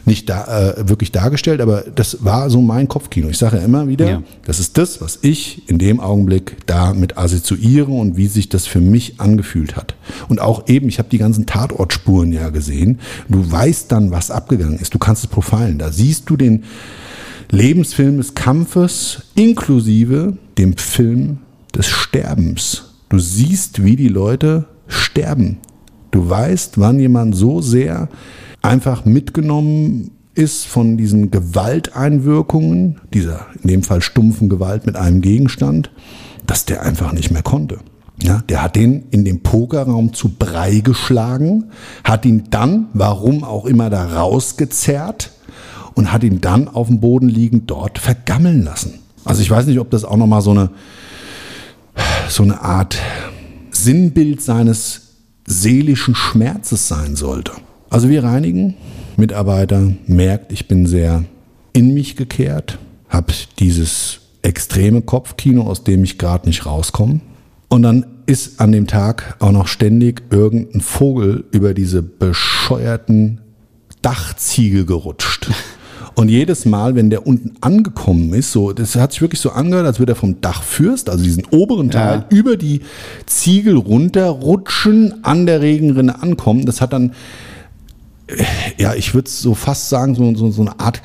A: nicht da, äh, wirklich dargestellt, aber das war so mein Kopfkino. Ich sage ja immer wieder,
C: Ja.
A: das ist das, was ich in dem Augenblick damit assoziiere und wie sich das für mich angefühlt hat. Und auch eben, ich habe die ganzen Tatortspuren ja gesehen. Du weißt dann, was abgegangen ist. Du kannst es profilen. Da siehst du den Lebensfilm des Kampfes inklusive dem Film des Sterbens. Du siehst, wie die Leute sterben. Du weißt, wann jemand so sehr einfach mitgenommen ist von diesen Gewalteinwirkungen, dieser in dem Fall stumpfen Gewalt mit einem Gegenstand, dass der einfach nicht mehr konnte. Ja, der hat den in dem Pokerraum zu Brei geschlagen, hat ihn dann, warum auch immer, da rausgezerrt und hat ihn dann auf dem Boden liegend dort vergammeln lassen. Also ich weiß nicht, ob das auch nochmal so eine, so eine Art Sinnbild seines seelischen Schmerzes sein sollte. Also wir reinigen, Mitarbeiter merkt, ich bin sehr in mich gekehrt, habe dieses extreme Kopfkino, aus dem ich gerade nicht rauskomme. Und dann ist an dem Tag auch noch ständig irgendein Vogel über diese bescheuerten Dachziegel gerutscht. Und jedes Mal, wenn der unten angekommen ist, so, das hat sich wirklich so angehört, als würde er vom Dachfürst, also diesen oberen Teil,
C: Ja.
A: über die Ziegel runterrutschen, an der Regenrinne ankommen. Das hat dann, ja, ich würde so fast sagen, so, so, so eine Art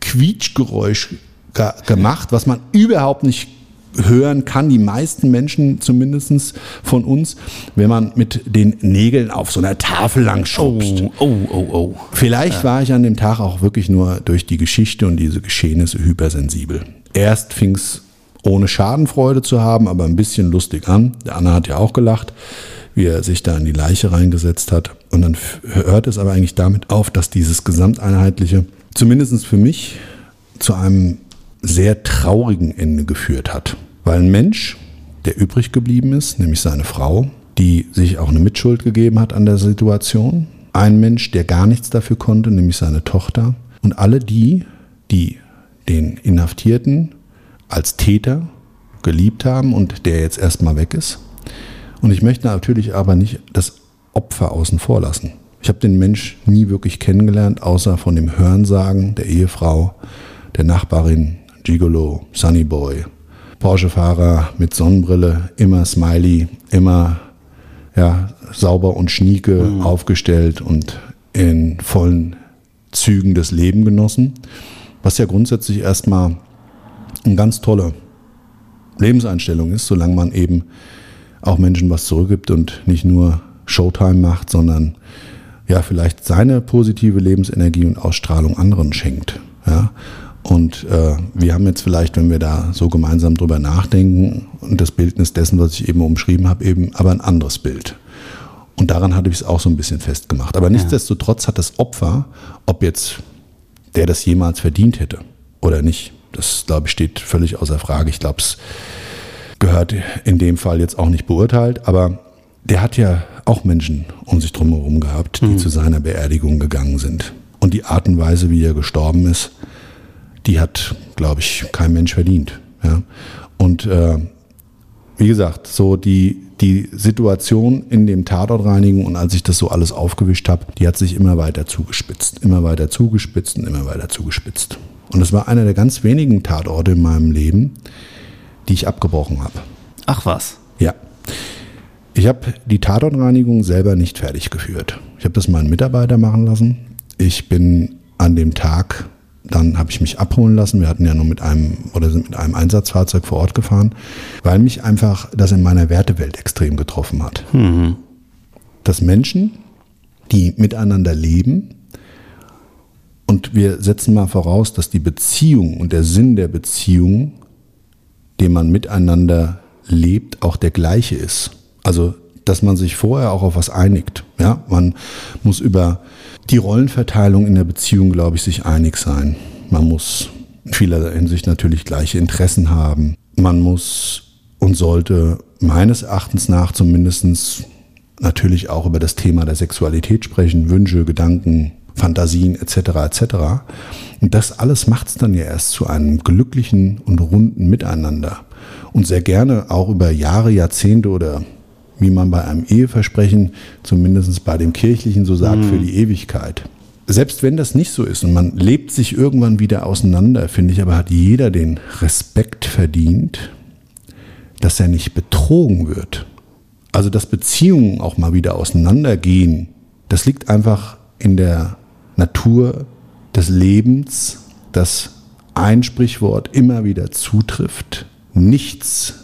A: Quietschgeräusch ge gemacht, was man überhaupt nicht hören kann, die meisten Menschen zumindest von uns, wenn man mit den Nägeln auf so einer Tafel lang schubst.
C: Oh, oh, oh, oh.
A: Vielleicht ja. war ich an dem Tag auch wirklich nur durch die Geschichte und diese Geschehnisse hypersensibel. Erst fing es ohne Schadenfreude zu haben, aber ein bisschen lustig an. Der Anna hat ja auch gelacht, wie er sich da in die Leiche reingesetzt hat. Und dann hört es aber eigentlich damit auf, dass dieses gesamteinheitliche, zumindest für mich, zu einem sehr traurigen Ende geführt hat. Weil ein Mensch, der übrig geblieben ist, nämlich seine Frau, die sich auch eine Mitschuld gegeben hat an der Situation, ein Mensch, der gar nichts dafür konnte, nämlich seine Tochter, und alle die, die den Inhaftierten als Täter geliebt haben und der jetzt erstmal weg ist. Und ich möchte natürlich aber nicht das Opfer außen vor lassen. Ich habe den Mensch nie wirklich kennengelernt, außer von dem Hörensagen der Ehefrau, der Nachbarin, Gigolo, Sunnyboy, Porsche-Fahrer mit Sonnenbrille, immer smiley, immer ja, sauber und schnieke mhm. aufgestellt und in vollen Zügen des Leben genossen. Was ja grundsätzlich erstmal eine ganz tolle Lebenseinstellung ist, solange man eben auch Menschen was zurückgibt und nicht nur Showtime macht, sondern ja vielleicht seine positive Lebensenergie und Ausstrahlung anderen schenkt. Ja? Und äh, wir haben jetzt vielleicht, wenn wir da so gemeinsam drüber nachdenken und das Bildnis dessen, was ich eben umschrieben habe, eben aber ein anderes Bild. Und daran hatte ich es auch so ein bisschen festgemacht. Aber nichtsdestotrotz hat das Opfer, ob jetzt der das jemals verdient hätte oder nicht, das glaube ich steht völlig außer Frage. Ich glaube, es gehört in dem Fall jetzt auch nicht beurteilt, aber der hat ja auch Menschen um sich drumherum gehabt, die mhm. zu seiner Beerdigung gegangen sind. Und die Art und Weise, wie er gestorben ist, die hat, glaube ich, kein Mensch verdient. Ja? Und äh, wie gesagt, so die, die Situation in dem Tatortreinigen und als ich das so alles aufgewischt habe, die hat sich immer weiter zugespitzt, immer weiter zugespitzt und immer weiter zugespitzt. Und es war einer der ganz wenigen Tatorte in meinem Leben, die ich abgebrochen habe.
C: Ach was?
A: Ja. Ich habe die Tatortreinigung selber nicht fertig geführt. Ich habe das meinen Mitarbeiter machen lassen. Ich bin an dem Tag dann habe ich mich abholen lassen. Wir hatten ja nur mit einem oder sind mit einem Einsatzfahrzeug vor Ort gefahren, weil mich einfach das in meiner Wertewelt extrem getroffen hat. Mhm. Dass Menschen, die miteinander leben, und wir setzen mal voraus, dass die Beziehung und der Sinn der Beziehung, den man miteinander lebt, auch der gleiche ist. Also, dass man sich vorher auch auf was einigt. Ja, man muss über die Rollenverteilung in der Beziehung, glaube ich, sich einig sein. Man muss in vieler Hinsicht natürlich gleiche Interessen haben. Man muss und sollte meines Erachtens nach zumindest natürlich auch über das Thema der Sexualität sprechen, Wünsche, Gedanken, Fantasien etc. etc. Und das alles macht es dann ja erst zu einem glücklichen und runden Miteinander. Und sehr gerne auch über Jahre, Jahrzehnte oder wie man bei einem Eheversprechen, zumindest bei dem kirchlichen so sagt, mhm. für die Ewigkeit. Selbst wenn das nicht so ist und man lebt sich irgendwann wieder auseinander, finde ich, aber hat jeder den Respekt verdient, dass er nicht betrogen wird. Also dass Beziehungen auch mal wieder auseinandergehen, das liegt einfach in der Natur des Lebens, dass ein Sprichwort immer wieder zutrifft. Nichts,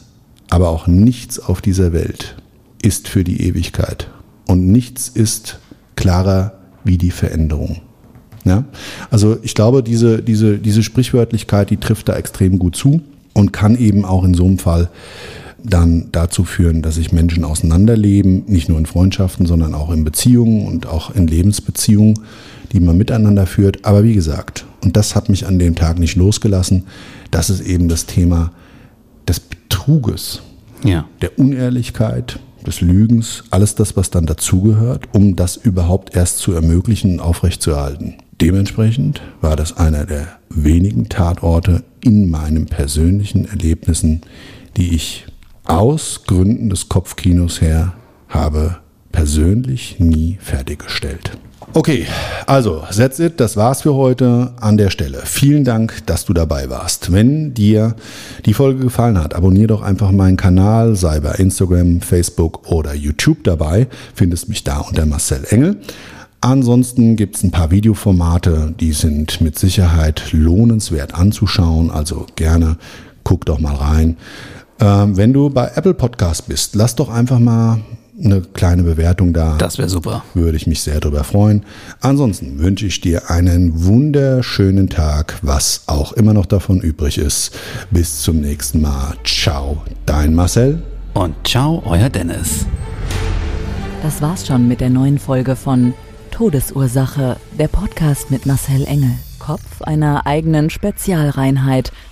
A: aber auch nichts auf dieser Welt ist für die Ewigkeit. Und nichts ist klarer wie die Veränderung. Ja? Also ich glaube, diese, diese, diese Sprichwörtlichkeit, die trifft da extrem gut zu und kann eben auch in so einem Fall dann dazu führen, dass sich Menschen auseinanderleben, nicht nur in Freundschaften, sondern auch in Beziehungen und auch in Lebensbeziehungen, die man miteinander führt. Aber wie gesagt, und das hat mich an dem Tag nicht losgelassen, das ist eben das Thema des Betruges, ja. der Unehrlichkeit, des Lügens, alles das, was dann dazugehört, um das überhaupt erst zu ermöglichen und aufrechtzuerhalten. Dementsprechend war das einer der wenigen Tatorte in meinen persönlichen Erlebnissen, die ich aus Gründen des Kopfkinos her habe persönlich nie fertiggestellt. Okay, also that's it, das war's für heute an der Stelle. Vielen Dank, dass du dabei warst. Wenn dir die Folge gefallen hat, abonniere doch einfach meinen Kanal, sei bei Instagram, Facebook oder YouTube dabei. Findest mich da unter Marcel Engel. Ansonsten gibt es ein paar Videoformate, die sind mit Sicherheit lohnenswert anzuschauen, also gerne guck doch mal rein. Ähm, wenn du bei Apple Podcast bist, lass doch einfach mal eine kleine Bewertung da.
C: Das wäre super.
A: Würde ich mich sehr darüber freuen. Ansonsten wünsche ich dir einen wunderschönen Tag, was auch immer noch davon übrig ist. Bis zum nächsten Mal. Ciao, dein Marcel.
C: Und ciao, euer Dennis.
D: Das war's schon mit der neuen Folge von Todesursache, der Podcast mit Marcel Engel, Kopf einer eigenen Spezialreinheit